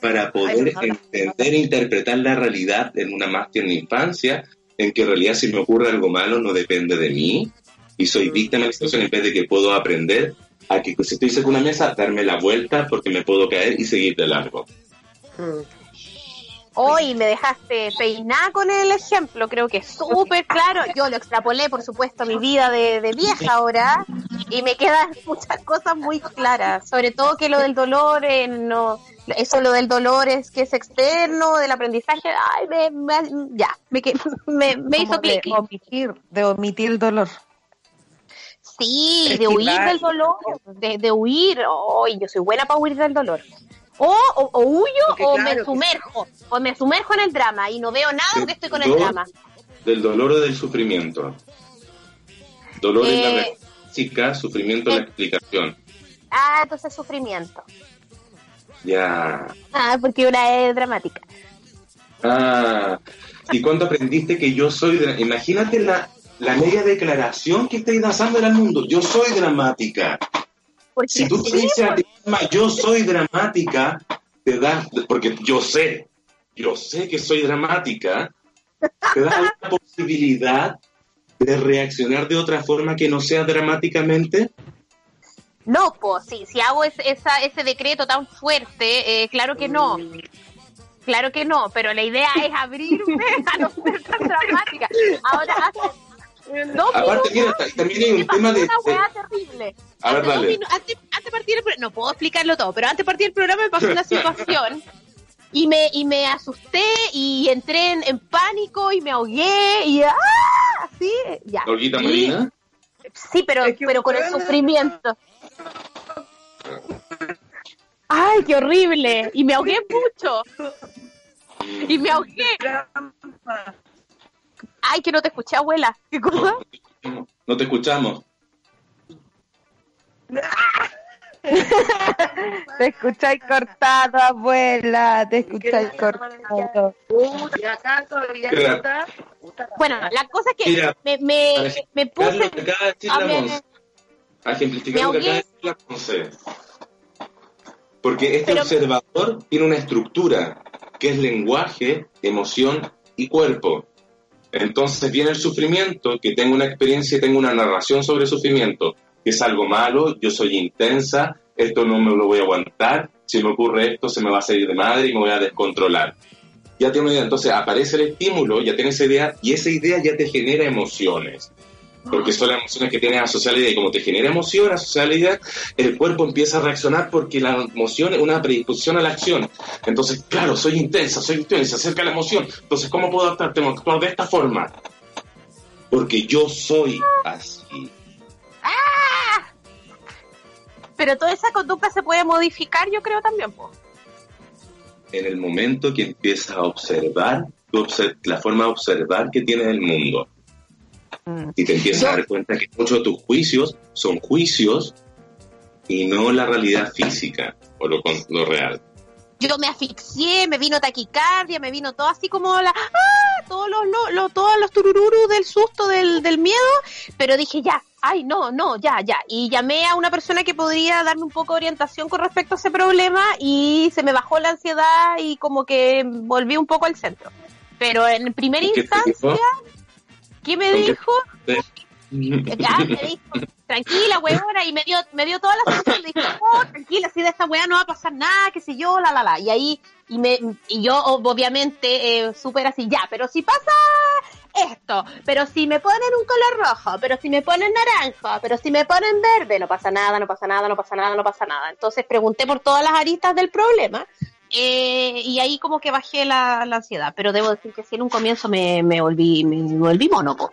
para poder entender e interpretar la realidad en una más tierna infancia, en que en realidad si me ocurre algo malo no depende de mí y soy víctima de la situación en vez de que puedo aprender a que si estoy cerca de una mesa, darme la vuelta porque me puedo caer y seguir de largo. Hoy me dejaste peinar con el ejemplo, creo que es súper claro. Yo lo extrapolé, por supuesto, a mi vida de, de vieja ahora y me quedan muchas cosas muy claras. Sobre todo que lo del dolor, eh, no, eso lo del dolor es que es externo, del aprendizaje, ay, me, me- ya, me, me, me hizo Como de clic. omitir, de omitir el dolor. Sí, Es de huir del dolor, de, de huir. Ay, yo soy buena para huir del dolor. O, o, o huyo Porque o claro me que sumerjo, o me sumerjo en el drama y no veo nada porque estoy con el drama. Del dolor o del sufrimiento. Dolor es la Eh, física, sufrimiento es la explicación. Ah, entonces sufrimiento. Ya. Ah, porque una es dramática. Ah, ¿y cuándo aprendiste que yo soy... dra- Imagínate la, la media declaración que estáis lanzando al mundo. Yo soy dramática. Porque Si tú te sí, dices a ti misma, yo soy dramática, te das... Porque yo sé, yo sé que soy dramática, te da la posibilidad de reaccionar de otra forma que no sea dramáticamente. No, pues sí, si hago es- esa, ese decreto tan fuerte, eh, claro que no. Claro que no, pero la idea es abrirme a no ser tan dramática. Ahora, hace dos Aparte, mira, también hay un tema de... una de- weá terrible. A ver, dale. antes, antes de partir el programa, no puedo explicarlo todo, pero antes de partir el programa me pasó una situación y me, y me asusté y entré en, en pánico y me ahogué y ¡ah! así, ya. Olguita Marina. Sí, pero, Es que pero con el sufrimiento. Ay, qué horrible. Y me ahogué mucho. Y me ahogué. Ay, que no te escuché, abuela. ¿Qué cosa? No te escuchamos. Te escucháis cortado, abuela. Te escucháis cortado. Bueno, la cosa es que Mira, me, me, me puse... a. A ejemplificar me lo que acaba de decir la. Porque este Pero- observador tiene una estructura que es lenguaje, emoción y cuerpo. Entonces viene el sufrimiento, que tengo una experiencia y tengo una narración sobre el sufrimiento, que es algo malo, yo soy intensa, esto no me lo voy a aguantar, si me ocurre esto se me va a salir de madre y me voy a descontrolar. Ya tiene una idea, entonces aparece el estímulo, ya tienes esa idea y esa idea ya te genera emociones. Porque son las emociones que tienes asociadas a la idea y como te genera emoción asociada a la idea, el cuerpo empieza a reaccionar porque la emoción es una predisposición a la acción. Entonces, claro, soy intensa, soy intensa, se acerca la emoción. Entonces, ¿cómo puedo actuar? Tengo que actuar de esta forma. Porque yo soy así. Pero toda esa conducta se puede modificar, yo creo también, po. En el momento que empiezas a observar, la forma de observar que tienes el mundo. Y te empiezas a dar cuenta que muchos de tus juicios son juicios y no la realidad física o lo, lo real. Yo me asfixié, me vino taquicardia, me vino todo así como la... ¡Ah! Todos los, lo- lo- todos los turururus del susto, del, del miedo, pero dije ya, ay, no, no, ya, ya. Y llamé a una persona que podría darme un poco de orientación con respecto a ese problema y se me bajó la ansiedad y como que volví un poco al centro. Pero en primera ¿Y qué te instancia? ¿Qué me ¿Con qué- dijo? Ya, me dijo, tranquila, huevona, y me dio, me dio toda la solución, le dije, oh, tranquila, si de esta weá no va a pasar nada, qué sé yo, la, la, la, y ahí, y me, y yo, ob- obviamente, eh, súper así, ya, pero si pasa esto, pero si me ponen un color rojo, pero si me ponen naranja, pero si me ponen verde, no pasa nada, no pasa nada, no pasa nada, no pasa nada. Entonces pregunté por todas las aristas del problema, eh, y ahí como que bajé la, la ansiedad, pero debo decir que sí, en un comienzo me, me volví, me, me volví mono, po.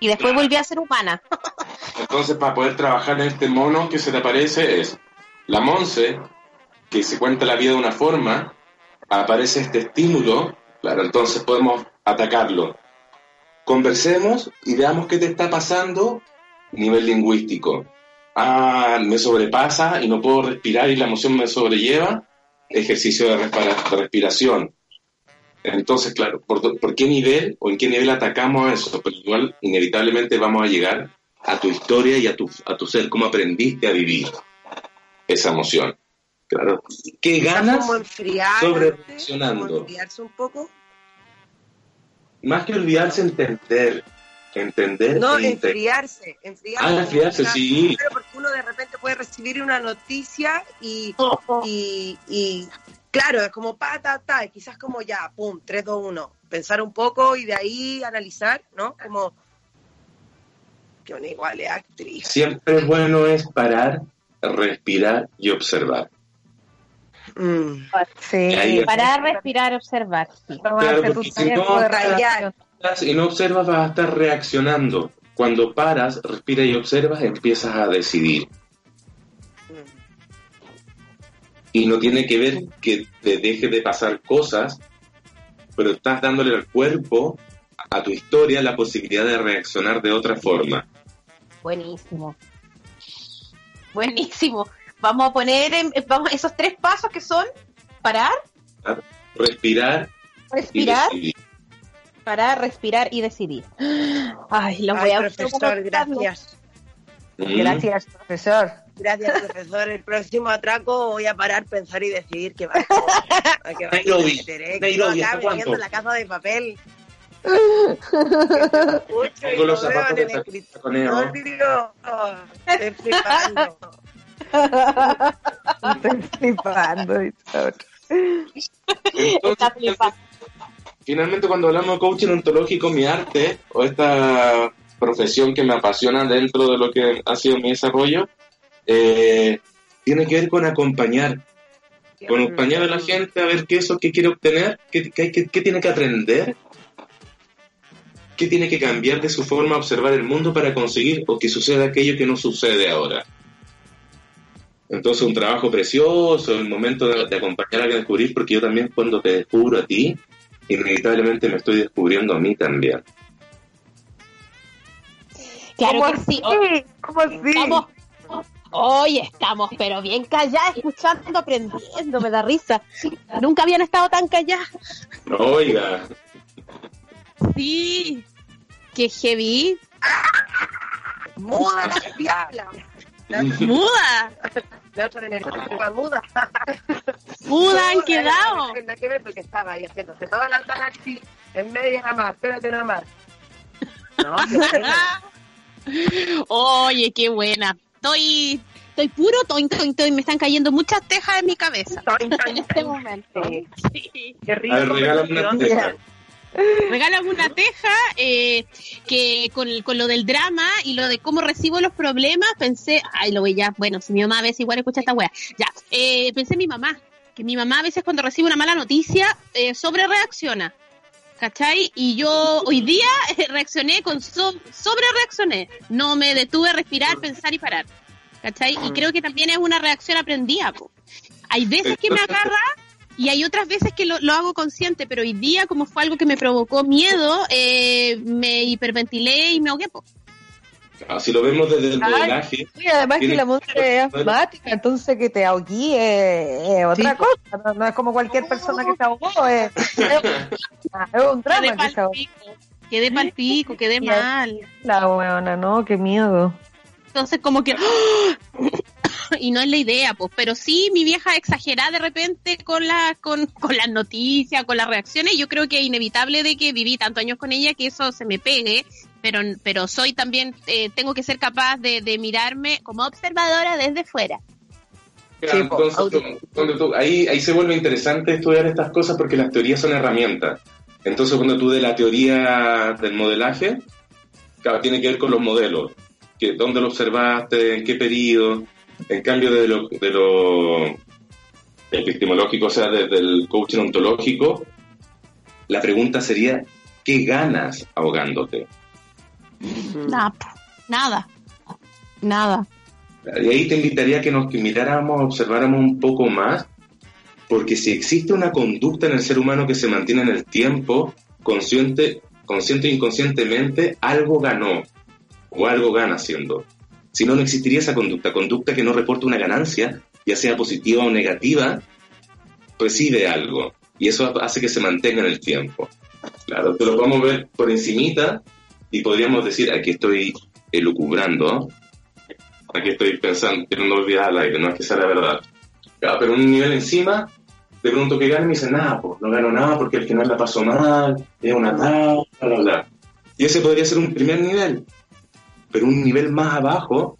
Y después volví a ser humana. Entonces, para poder trabajar en este mono que se te aparece es la Monse, que se cuenta la vida de una forma, aparece este estímulo, claro, entonces podemos atacarlo. Conversemos y veamos qué te está pasando a nivel lingüístico. Ah, me sobrepasa y no puedo respirar y la emoción me sobrelleva. Ejercicio de, respira- de respiración. Entonces, claro, ¿por, qué nivel o en qué nivel atacamos eso? Pero igual, inevitablemente vamos a llegar a tu historia y a tu, a tu ser, cómo aprendiste a vivir esa emoción. Claro. ¿Qué ganas? sobre como reaccionando. enfriarse un poco. Más que olvidarse, entender. Entender No, e enfriarse, enfriarse. Ah, enfriarse, Una- sí. Pero porque uno de repente puede recibir una noticia y, y, y claro, es como pa, ta, ta, y quizás como ya, pum, 3, 2, 1. Pensar un poco y de ahí analizar, ¿no? Como que una igual es actriz. Siempre bueno es parar, respirar y observar. Mm. Sí. Ahí- Parar, respirar, observar. Claro, porque si no- de Rayar. Relación. y no observas, vas a estar reaccionando. Cuando paras, respiras y observas, empiezas a decidir. Y no tiene que ver que te deje de pasar cosas, pero estás dándole al cuerpo, a tu historia, la posibilidad de reaccionar de otra forma. Buenísimo. Buenísimo. Vamos a poner en- vamos, esos tres pasos que son parar, Respirar y respirar, decidir. Parar, respirar y decidir. Ay, los voy Ay, a profesor, gracias. Gracias, profesor. Gracias, profesor. El próximo atraco voy a parar, pensar y decidir que va a hacer. A que va a Nairobi, Nairobi, acá ¿hasta viviendo cuánto? en la casa de papel. Lo Tengo los lo zapatos en de el escritorio. Estoy flipando. Estoy flipando. Está flipando. Finalmente cuando hablamos de coaching ontológico, mi arte o esta profesión que me apasiona dentro de lo que ha sido mi desarrollo, eh, tiene que ver con acompañar, con acompañar a la gente a ver qué es eso que quiere obtener, qué, qué, qué- qué tiene que aprender, qué tiene que cambiar de su forma de observar el mundo para conseguir o que suceda aquello que no sucede ahora. Entonces un trabajo precioso, el momento de, de acompañar a descubrir, porque yo también cuando te descubro a ti, inevitablemente me estoy descubriendo a mí también. Claro ¿Cómo que sí. así? ¿Cómo así? Vamos, Hoy estamos, pero bien calladas, escuchando, aprendiendo, me da risa. Nunca habían estado tan calladas. Oiga, Sí, que heavy. Muda la diabla. Muda, La otra de la muda. muda han quedado. No tiene que ver porque estaba ahí haciéndose toda la taxi en media nada más. Espérate nada más. No. Oye, qué buena. Estoy, estoy puro toin, toin, toin. Me están cayendo muchas tejas en mi cabeza Toin, toin, en este momento. Sí. Sí. Qué rico. a ver, regálame una conversación. teja. Regálame una teja eh, que con, con lo del drama y lo de cómo recibo los problemas, pensé, ay, lo voy ya, bueno, si mi mamá a veces igual escucha esta wea, ya, eh, pensé en mi mamá, que mi mamá a veces cuando recibe una mala noticia, eh, sobre reacciona. ¿Cachai? Y yo hoy día eh, reaccioné con so- sobre reaccioné. No me detuve a respirar, pensar y parar. ¿Cachai? Y creo que también es una reacción aprendida. po. Hay veces que me agarra y hay otras veces que lo, lo hago consciente, pero hoy día, como fue algo que me provocó miedo, eh, me hiperventilé y me ahogué. po. Ah, Si lo vemos desde el modelaje, Sí, además que la música es asmática, entonces que te ahoguí es, es otra Sí. cosa, no, no es como cualquier persona que se ahogó, es, es, un drama que se ahogó. quedé pal pico, quedé mal. La weona, no, qué miedo. Entonces como que... y no es la idea, pues, pero sí mi vieja exagera de repente con, la, con, con las noticias, con las reacciones. Yo creo que es inevitable de que viví tantos años con ella que eso se me pegue, pero, pero soy también, eh, tengo que ser capaz de, de mirarme como observadora desde fuera. Claro, Sí, entonces, tú- cuando tú- ahí, ahí se vuelve interesante estudiar estas cosas porque las teorías son herramientas. Entonces, cuando tú de la teoría del modelaje, claro, tiene que ver con los modelos, que dónde lo observaste, en qué periodo. En cambio, de lo, de lo epistemológico, o sea, desde el coaching ontológico, la pregunta sería, ¿qué ganas ahogándote? Nada, nada, nada. Y ahí te invitaría a que nos miráramos, observáramos un poco más, porque si existe una conducta en el ser humano que se mantiene en el tiempo, consciente, consciente e inconscientemente, algo ganó o algo gana haciendo. Si no, no existiría esa conducta. Conducta que no reporta una ganancia, ya sea positiva o negativa, recibe algo. Y eso hace que se mantenga en el tiempo. Claro, te lo podemos ver por encimita y podríamos decir, aquí estoy elucubrando, aquí estoy pensando, tirando olvidar al aire, no es que sea la verdad. Claro, pero un nivel encima, de pronto que gane me dice, nada, pues no gano nada porque al final la paso mal, es una tabla, bla, bla, bla. Y ese podría ser un primer nivel. Pero un nivel más abajo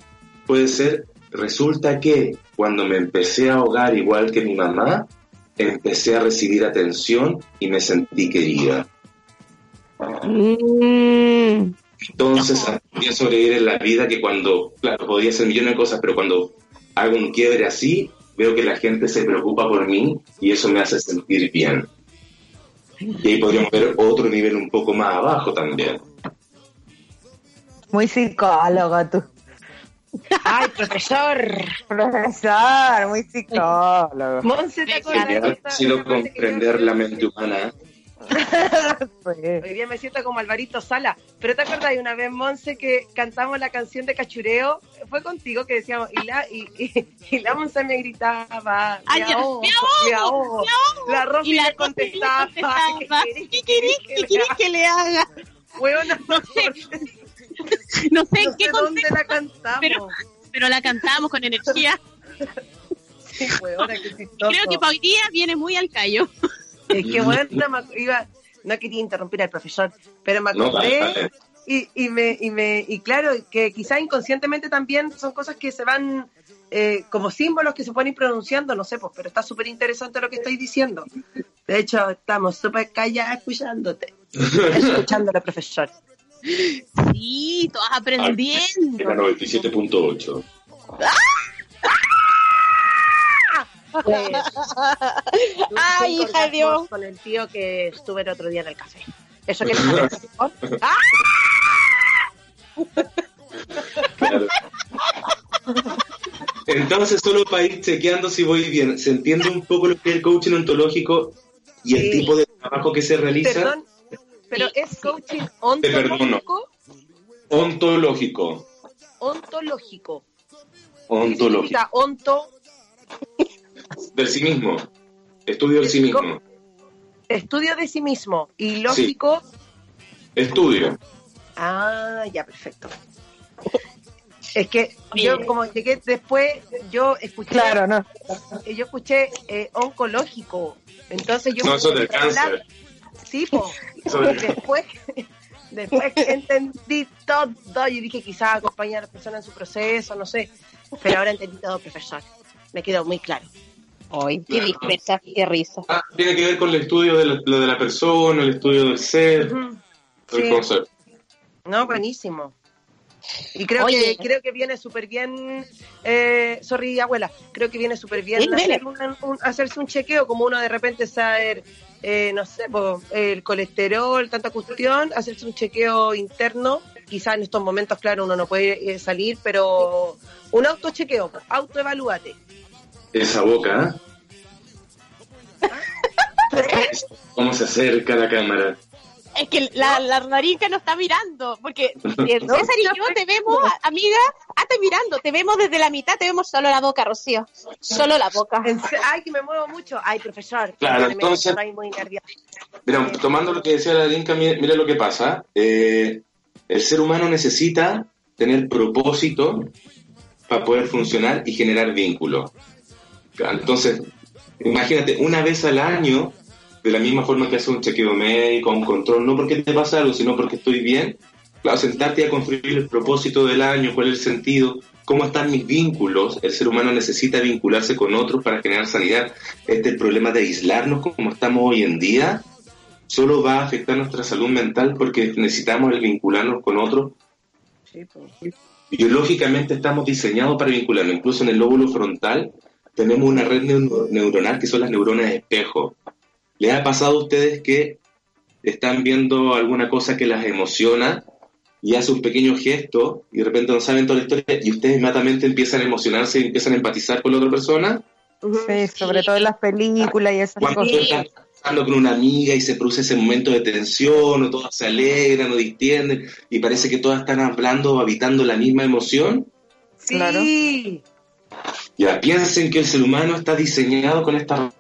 puede ser, resulta que cuando me empecé a ahogar igual que mi mamá, empecé a recibir atención y me sentí querida. Mm, Entonces aprendí a sobrevivir en la vida que cuando, claro, podía hacer millones de cosas, pero cuando hago un quiebre así, veo que la gente se preocupa por mí y eso me hace sentir bien. Y ahí podríamos ver otro nivel un poco más abajo también. Muy psicólogo tú. Ay, profesor. Profesor, muy psicólogo. Monse, ¿te acordás que comprender la mente humana. Hoy día me siento como Alvarito Sala. Pero te acuerdas de una vez, Monse, que cantamos la canción de Cachureo? Fue contigo que decíamos, y la, y, y, y la Monse me gritaba, Ay, me ahogo, me ahogo, me ahogo. me ahogo. La Rosy y la le contestaba, le contestaba, ¿qué ¿qué querés querés, qué querés que le haga? Huevona, No sé, no sé en qué sé dónde la cantamos. pero- pero la cantamos con energía. Sí, qué creo que para hoy día viene muy al callo. Es que bueno, me iba, no quería interrumpir al profesor, pero me No, acordé y, y me, y me, y claro, que quizás inconscientemente también son cosas que se van eh, como símbolos que se pueden ir pronunciando, no sé, pues, pero está súper interesante lo que estoy diciendo. De hecho, estamos súper callados escuchándote, escuchándolo, profesor. Sí, todas aprendiendo. Era 97.8. Pues, Ay, hija de Dios. Con el tío que estuve el otro día en el café. ¿Eso qué les parece? ¡Ah! Claro. Entonces, solo para ir chequeando si voy bien, ¿se entiende un poco lo que es el coaching ontológico y el Sí. tipo de trabajo que se realiza? Perdón, pero es coaching ontológico, Ontológico. ontológico. Ontológico. Onto, Del sí mismo. Estudio del sí mismo. Estudio de sí mismo. Y lógico, Estudio. ah, ya, perfecto. Es que yo como llegué después, yo escuché, Claro, no. yo escuché eh, oncológico. Entonces yo No, eso del hablar- cáncer. Sí, po. Después, después que entendí todo, y dije quizás acompañar a la persona en su proceso, no sé. Pero ahora entendí todo, profesor. Me quedó muy claro. Ay, qué dispersa, qué risa. Ah, tiene que ver con el estudio de la, lo de la persona, el estudio del ser, el Sí. concepto. No, buenísimo. Y creo Oye. que creo que viene súper bien, eh, sorry abuela, creo que viene súper bien Sí, hacer un- un- hacerse un chequeo, como uno de repente saber, eh, no sé, po, el colesterol, tanta cuestión, hacerse un chequeo interno, quizá en estos momentos, claro, uno no puede eh, salir, pero un autochequeo, autoevalúate. Esa boca, ¿eh? ¿Cómo se acerca la cámara? Es que la, la narica no está mirando, porque eh, No, César y no, yo te vemos, amiga, estoy mirando, te vemos desde la mitad, te vemos solo la boca, Rocío. Solo la boca. Ay, que me muevo mucho. Ay, profesor, Claro, entonces- estoy muy nerviosa. Mira, tomando lo que decía la Linka, mira, mira lo que pasa. Eh, el ser humano necesita tener propósito para poder funcionar y generar vínculos. Entonces, imagínate, una vez al año, de la misma forma que hace un chequeo médico, un control, no porque te pasa algo, sino porque estoy bien, claro, sentarte a construir el propósito del año, cuál es el sentido, cómo están mis vínculos. El ser humano necesita vincularse con otros para generar sanidad. Este problema de aislarnos como estamos hoy en día, solo va a afectar nuestra salud mental porque necesitamos el vincularnos con otros. Sí, po. Biológicamente estamos diseñados para vincularnos, incluso en el lóbulo frontal tenemos una red neu- neuronal que son las neuronas espejo. ¿Les ha pasado a ustedes que están viendo alguna cosa que las emociona y hace un pequeño gesto y de repente no saben toda la historia y ustedes inmediatamente empiezan a emocionarse y empiezan a empatizar con la otra persona? Sí, sobre todo en las películas y esas Cuando cosas. tú estás hablando con una amiga y se produce ese momento de tensión, o todas se alegran o distienden, y parece que todas están hablando o habitando la misma emoción, Sí. Claro. ya piensen que el ser humano está diseñado con esta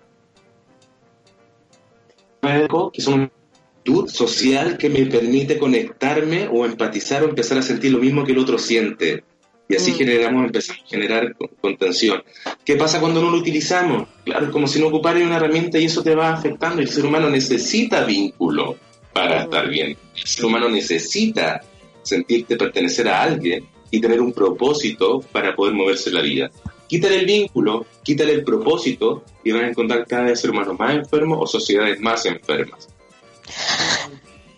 que son una actitud social que me permite conectarme o empatizar o empezar a sentir lo mismo que el otro siente. Y así Mm. generamos, empezamos a generar con- contención. ¿Qué pasa cuando no lo utilizamos? Claro, es como si no ocuparas una herramienta y eso te va afectando. El ser humano necesita vínculo para estar bien. El ser humano necesita sentirte pertenecer a alguien y tener un propósito para poder moverse en la vida. Quítale el vínculo, quítale el propósito y van a encontrar cada vez ser humanos más enfermos o sociedades más enfermas.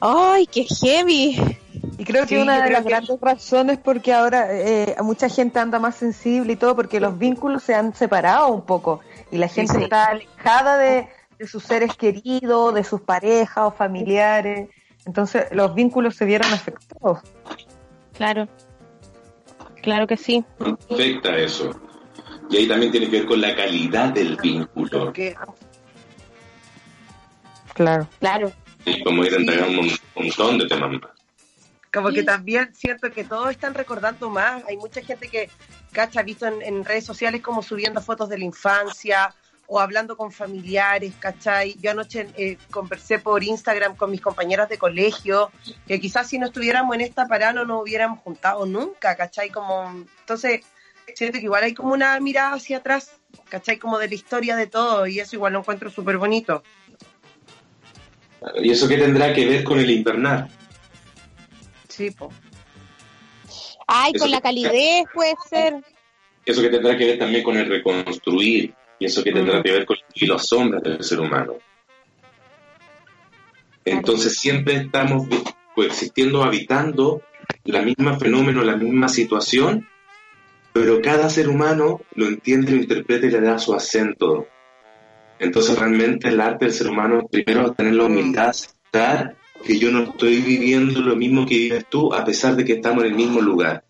Ay, qué heavy. Y creo que Sí, una de las que- grandes razones porque ahora eh, mucha gente anda más sensible y todo porque los vínculos se han separado un poco y la gente sí. está alejada de, de sus seres queridos, de sus parejas o familiares. Entonces los vínculos se vieron afectados. Claro. Claro que sí. Afecta eso. Y ahí también tiene que ver con la calidad del vínculo. Porque Claro. Claro. Y como ir a entregar un mon- montón de temas más. como que también siento que todos están recordando más. Hay mucha gente que, cacha, ha visto en, en redes sociales como subiendo fotos de la infancia o hablando con familiares, ¿cachai? Yo anoche eh, conversé por Instagram con mis compañeras de colegio, que quizás si no estuviéramos en esta parada no nos hubiéramos juntado nunca, ¿cachai? Como, entonces, siento que igual hay como una mirada hacia atrás, ¿cachai? Como de la historia de todo, y eso igual lo encuentro súper bonito. ¿Y eso qué tendrá que ver con el invernar? Sí, po. Ay, Eso con la que- calidez puede ser. Eso que tendrá que ver también con el reconstruir. Y eso que tendrá que ver con los sombras del ser humano. Entonces siempre estamos coexistiendo, habitando la misma fenómeno, la misma situación, pero cada ser humano lo entiende, lo interpreta y le da su acento. Entonces realmente el arte del ser humano, primero es tener la humildad, de aceptar que yo no estoy viviendo lo mismo que vives tú, a pesar de que estamos en el mismo lugar.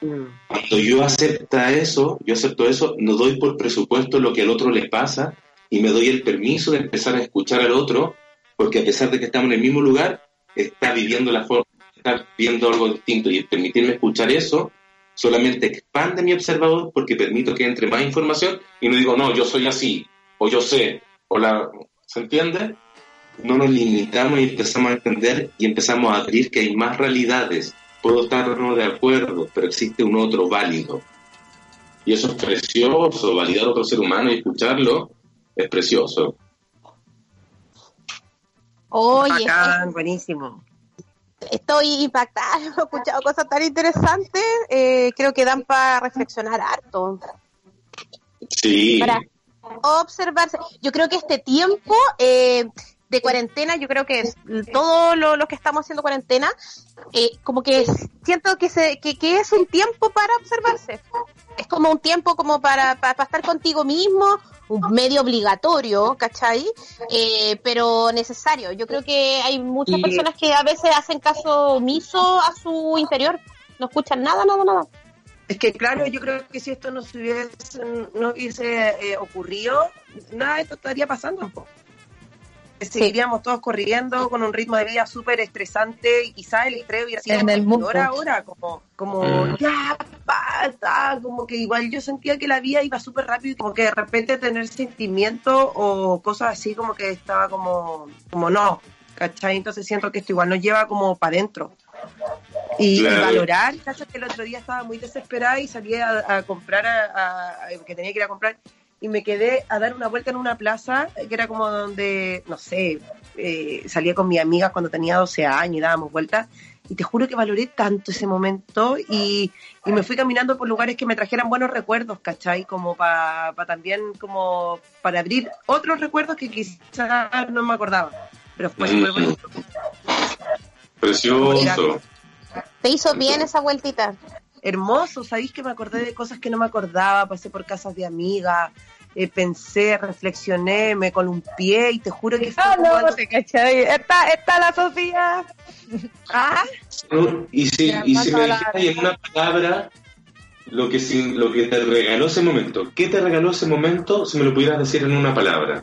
Cuando yo acepta eso, yo acepto eso, no doy por presupuesto lo que al otro le pasa y me doy el permiso de empezar a escuchar al otro, porque a pesar de que estamos en el mismo lugar, está viviendo la forma, está viendo algo distinto y permitirme escuchar eso solamente expande mi observador porque permito que entre más información y no digo, no, yo soy así, o yo sé, o la... ¿Se entiende? No nos limitamos y empezamos a entender y empezamos a abrir que hay más realidades. Puedo estar no de acuerdo, pero existe un otro válido. Y eso es precioso, validar a otro ser humano y escucharlo es precioso. Oye, Bacán, buenísimo. Estoy impactada, he escuchado cosas tan interesantes, eh, creo que dan para reflexionar harto. Sí. Para observarse. Yo creo que este tiempo eh, de cuarentena, yo creo que es todos lo- los que estamos haciendo cuarentena, eh, como que siento que, se, que, que es un tiempo para observarse. Es como un tiempo como para, para, para estar contigo mismo, un medio obligatorio, ¿cachai? Eh, pero necesario. Yo creo que hay muchas Y- personas que a veces hacen caso omiso a su interior. No escuchan nada, nada, nada. Es que claro, yo creo que si esto no se hubiese, no hubiese eh, ocurrido, nada de esto estaría pasando. Seguiríamos todos corriendo con un ritmo de vida súper estresante y quizás el estrés hubiera sido En el mundo. ahora, como, como Mm. ya basta, como que igual yo sentía que la vida iba súper rápido, y como que de repente tener sentimientos o cosas así como que estaba como, como no, ¿cachai? Entonces siento que esto igual nos lleva como para adentro. Y, valorar, cacho que el otro día estaba muy desesperada y salí a, a comprar, a, a- a- que tenía que ir a comprar, y me quedé a dar una vuelta en una plaza que era como donde, no sé, eh, salía con mis amigas cuando tenía 12 años y dábamos vueltas, y te juro que valoré tanto ese momento y, y me fui caminando por lugares que me trajeran buenos recuerdos, ¿cachai? Como para también, como para abrir otros recuerdos que quizás no me acordaba, pero fue súper bonito. Precioso. Te hizo bien esa vueltita. Hermoso, sabéis que me acordé de cosas que no me acordaba, pasé por casas de amigas, eh, pensé, reflexioné, me columpié y te juro que fue Ah, no, algo- te cachai. Está, está la Sofía. Ah, ¿no? Y si, y si me dijeras en una palabra lo que, lo que te regaló ese momento, ¿qué te regaló ese momento si me lo pudieras decir en una palabra?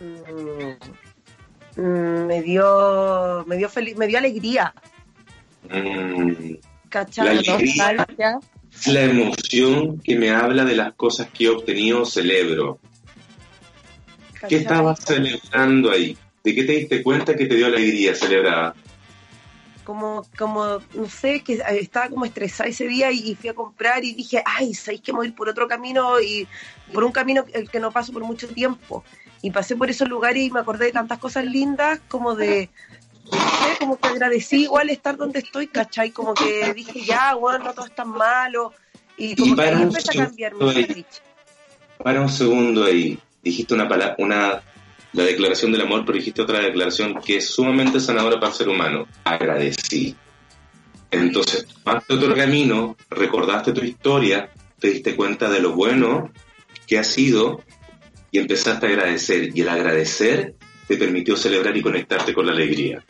mm, mm, me dio, me dio feliz, me dio alegría, Mm, ¿cachai? La alegría. La emoción que me habla de las cosas que he obtenido, celebro. ¿Qué estabas celebrando ahí? ¿De qué te diste cuenta que te dio alegría celebrar? como, como, no sé, que estaba como estresada ese día y, fui a comprar y dije, ay, ¿sabéis que voy a ir por otro camino y por un camino el que no paso por mucho tiempo? Y pasé por esos lugares y me acordé de tantas cosas lindas como de, sé, como que agradecí igual estar donde estoy, ¿cachai? Como que dije, ya, bueno, no todo es tan malo. Y como que para ahí empecé a cambiar mi segundo ahí. switch. Para un segundo ahí, dijiste una palabra, una, la declaración del amor, pero dijiste otra declaración que es sumamente sanadora para el ser humano. Agradecí. Entonces, tomaste otro camino, recordaste tu historia, te diste cuenta de lo bueno que ha sido y empezaste a agradecer. Y el agradecer te permitió celebrar y conectarte con la alegría.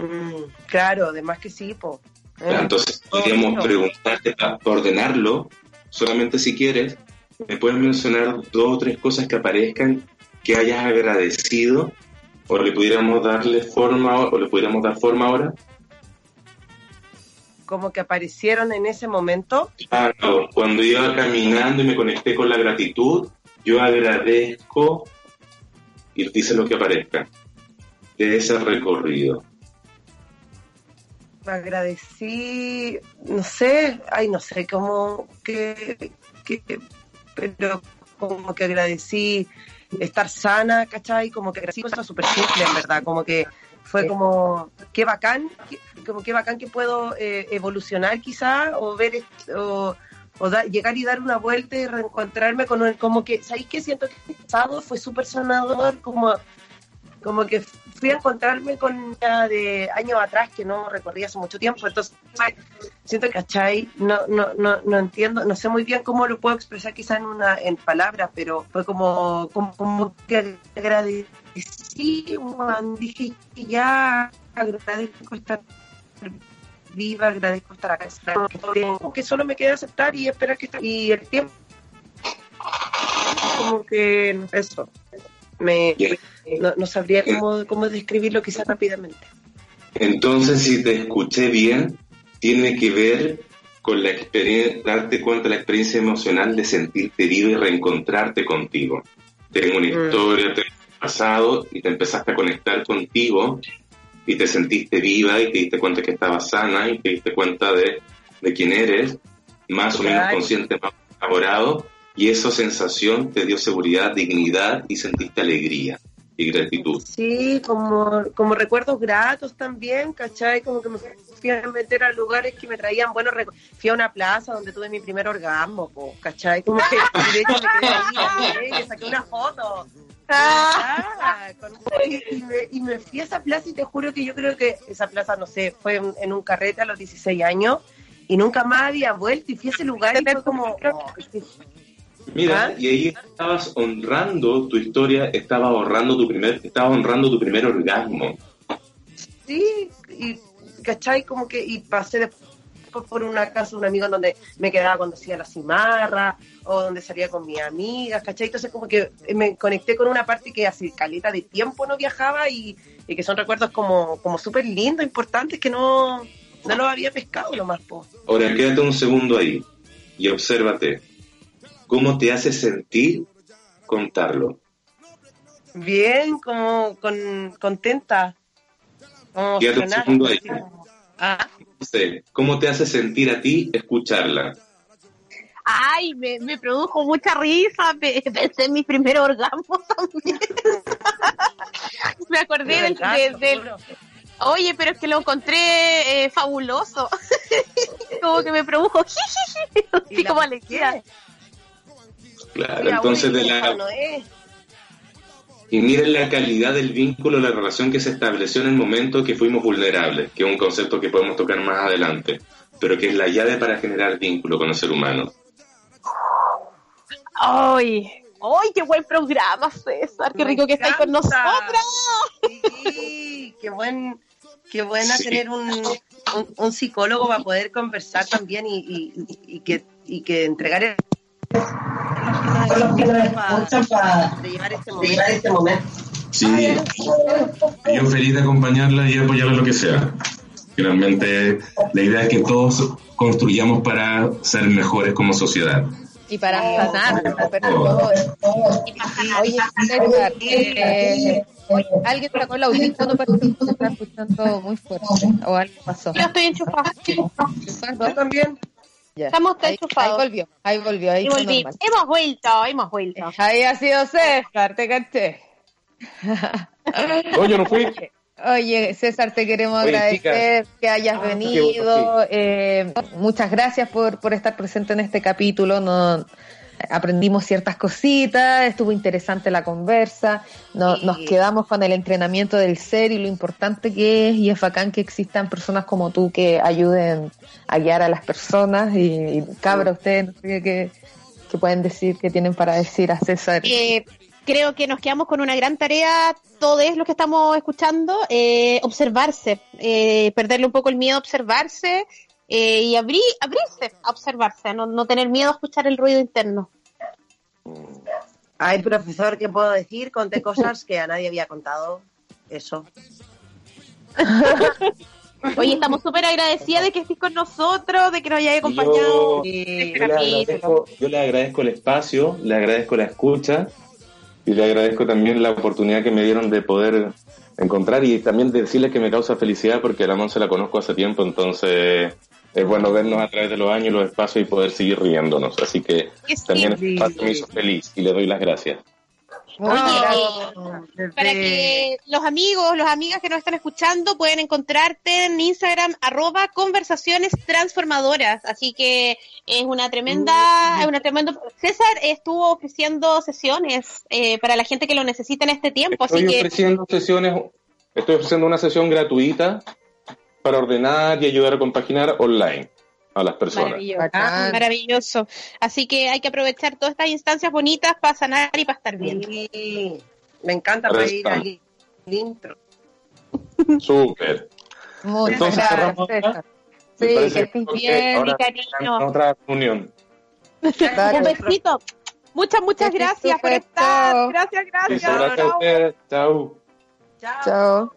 Mm, claro, además que sí, po. Eh, Entonces, podríamos preguntarte para ordenarlo, solamente si quieres, me puedes mencionar dos o tres cosas que aparezcan que hayas agradecido o le pudiéramos darle forma o le pudiéramos dar forma ahora. Como que aparecieron en ese momento. Ah, no, cuando iba caminando y me conecté con la gratitud, yo agradezco y dice lo que aparezca de ese recorrido. Agradecí, no sé, ay, no sé cómo que, pero como que agradecí estar sana, ¿cachai? Como que agradecí cosas súper simples, en verdad, como que fue como, qué bacán, como qué bacán que puedo eh, evolucionar quizá, o ver, o, o da- llegar y dar una vuelta y reencontrarme con un, como que, ¿sabéis qué? Siento que este sábado fue súper sanador, como como que fui a encontrarme con ella de años atrás que no recorrí hace mucho tiempo, entonces siento que, ¿cachai? No, no, no, no entiendo, no sé muy bien cómo lo puedo expresar quizá en una en palabras, pero fue como, como, como que agradecí, dije ya agradezco estar viva, agradezco estar acá, que solo me queda aceptar y esperar que y el tiempo como que eso me no, no sabría cómo, cómo describirlo quizás rápidamente. Entonces, si te escuché bien, tiene que ver con la experiencia, darte cuenta de la experiencia emocional de sentirte vivo y reencontrarte contigo. Tengo una Mm. historia, tengo un pasado y te empezaste a conectar contigo y te sentiste viva y te diste cuenta que estabas sana y te diste cuenta de, de quién eres, más o menos consciente, más elaborado y esa sensación te dio seguridad, dignidad y sentiste alegría y gratitud. Sí, como, como recuerdos gratos también, ¿cachai? Como que me fui a meter a lugares que me traían buenos recuerdos. Fui a una plaza donde tuve mi primer orgasmo, po, ¿cachai? Como que de hecho me quedé ahí, me saqué una foto. Ah, con- y, y me, y me fui a esa plaza y te juro que yo creo que esa plaza, no sé, fue en, en un carrete a los 16 años y nunca más había vuelto y fui a ese lugar y fue como... oh. Mira, ¿Ah? y ahí estabas honrando tu historia, estabas honrando tu primer, estabas honrando tu primer orgasmo. Sí, y ¿cachai? Como que y pasé después por una casa de un amigo donde me quedaba cuando hacía la cimarra o donde salía con mis amigas, ¿cachai? Entonces como que me conecté con una parte que hace caleta de tiempo no viajaba y, y que son recuerdos como, como súper lindos, importantes que no, no los había pescado lo más po. Ahora quédate un segundo ahí y obsérvate. ¿Cómo te hace sentir contarlo? Bien, como con, contenta. Como Quédate un emocionada, segundo ahí. ah, No sé, ¿cómo te hace sentir a ti escucharla? Ay, me, me produjo mucha risa. pe- Pensé en mi primer orgasmo también. me acordé de del. Oye, pero es que lo encontré eh, fabuloso. como que me produjo Y así como alegría. Claro, Mira, entonces de la, y miren la calidad del vínculo, la relación que se estableció en el momento que fuimos vulnerables, que es un concepto que podemos tocar más adelante, pero que es la llave para generar vínculo con el ser humano. Ay, ay, qué buen programa, César. Qué Me rico que estáis con encanta. nosotras. Sí, qué buen, qué buena Sí. tener un, un, un psicólogo para poder conversar también y, y, y que y que entregar el para de llevar este momento. Sí, yo feliz de acompañarla y apoyarla en lo que sea. Finalmente, la idea es que todos construyamos para ser mejores como sociedad. Y para sanar, todo. Oye, César, eh, alguien sacó el audífono pero se está escuchando muy fuerte. O algo pasó. Yo estoy enchufada. Yo también. Ya. Estamos ahí, ahí volvió, ahí volvió, ahí volví. normal. Hemos vuelto, hemos vuelto. Ahí ha sido César, te caché. No, yo no fui. Oye, César, te queremos Oye, agradecer que hayas Ah, venido. bueno, eh, muchas gracias por, por estar presente en este capítulo. No, aprendimos ciertas cositas, estuvo interesante la conversa. No- Sí. Nos quedamos con el entrenamiento del ser y lo importante que es. Y es bacán que existan personas como tú que ayuden a guiar a las personas. Y, y cabra, ustedes no sé qué, qué- qué pueden decir, qué tienen para decir a César. Eh, creo que nos quedamos con una gran tarea, todos los que estamos escuchando, eh, observarse, eh, perderle un poco el miedo a observarse eh, y abrir, abrirse a observarse, no, no tener miedo a escuchar el ruido interno. Ay, profesor, ¿qué puedo decir? Conté cosas que a nadie había contado. Eso. Oye, estamos súper agradecidas de que estés con nosotros, de que nos hayáis acompañado. Yo, Y yo le agradezco, yo le agradezco el espacio, le agradezco la escucha y le agradezco también la oportunidad que me dieron de poder encontrar y también decirles que me causa felicidad porque a la Monse la conozco hace tiempo, entonces es bueno vernos a través de los años, los espacios y poder seguir riéndonos. Así que también este espacio me hizo feliz y le doy las gracias. Oye, desde- Para que los amigos, las amigas que nos están escuchando pueden encontrarte en Instagram arroba conversaciones transformadoras. Así que es una tremenda, es una tremenda. César estuvo ofreciendo sesiones eh, para la gente que lo necesita en este tiempo. Así Estoy que ofreciendo sesiones, estoy ofreciendo una sesión gratuita para ordenar y ayudar a compaginar online a las personas. maravilloso. Bacán. Maravilloso. Así que hay que aprovechar todas estas instancias bonitas para sanar y para estar bien. Sí, me encanta Ahora para ir está. al intro. Súper. Muchas Entonces, gracias, cerramos Sí, que estés bien, mi cariño. otra reunión. Un besito. Muchas, muchas gracias por estar. Gracias, gracias. Eso, gracias Chao. Chao.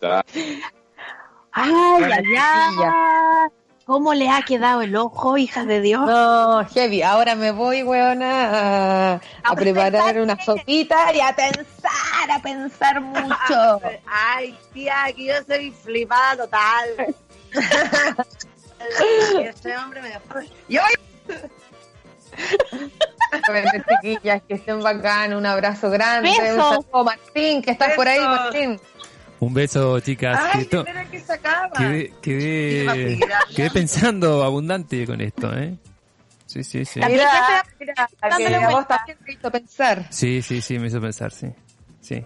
Chao. Ay, ay, ay. cómo le ha quedado el ojo, hija de Dios. No, heavy. Ahora me voy, weona, a, a preparar una sopita y a pensar, a pensar mucho. Ay, tía, que yo soy flipada total. Ese hombre me dejó. Yo Bueno, chiquillas, que estén bacán, un abrazo grande. Besos. Un saludo, Martín, que estás por ahí. Martín. Un beso, chicas. Ay, que que quedé, quedé, quedé pensando abundante con esto, ¿eh? Sí, sí, sí. Mira, mira, que vos también te hizo pensar. Sí, sí, sí, me hizo pensar, sí. Sí.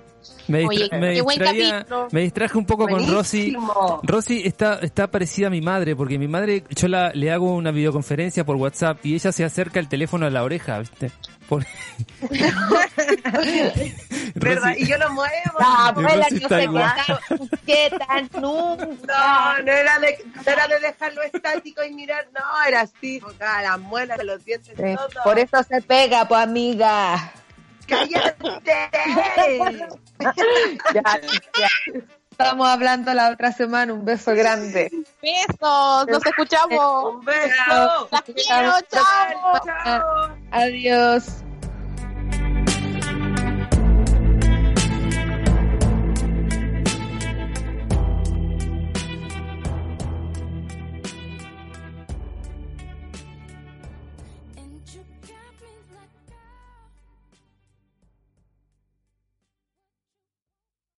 Me, Oye, distra- me qué buen distraía- capítulo. me distraje un poco con Rosy. Rosy está, está parecida a mi madre, porque mi madre, yo la, le hago una videoconferencia por WhatsApp y ella se acerca el teléfono a la oreja, ¿viste? Por- Y yo lo muevo. La abuela no se igual. quieta nunca. No, no era, de, no era de dejarlo estático y mirar, no, era así, las muelas, los dientes, todo. Por eso se pega, pues amiga. ¡Cállate! Ya, ya. Estamos hablando la otra semana. Un beso grande. Besos, nos escuchamos. ¡Un beso! Las quiero, chao. ¡Chao! Adiós.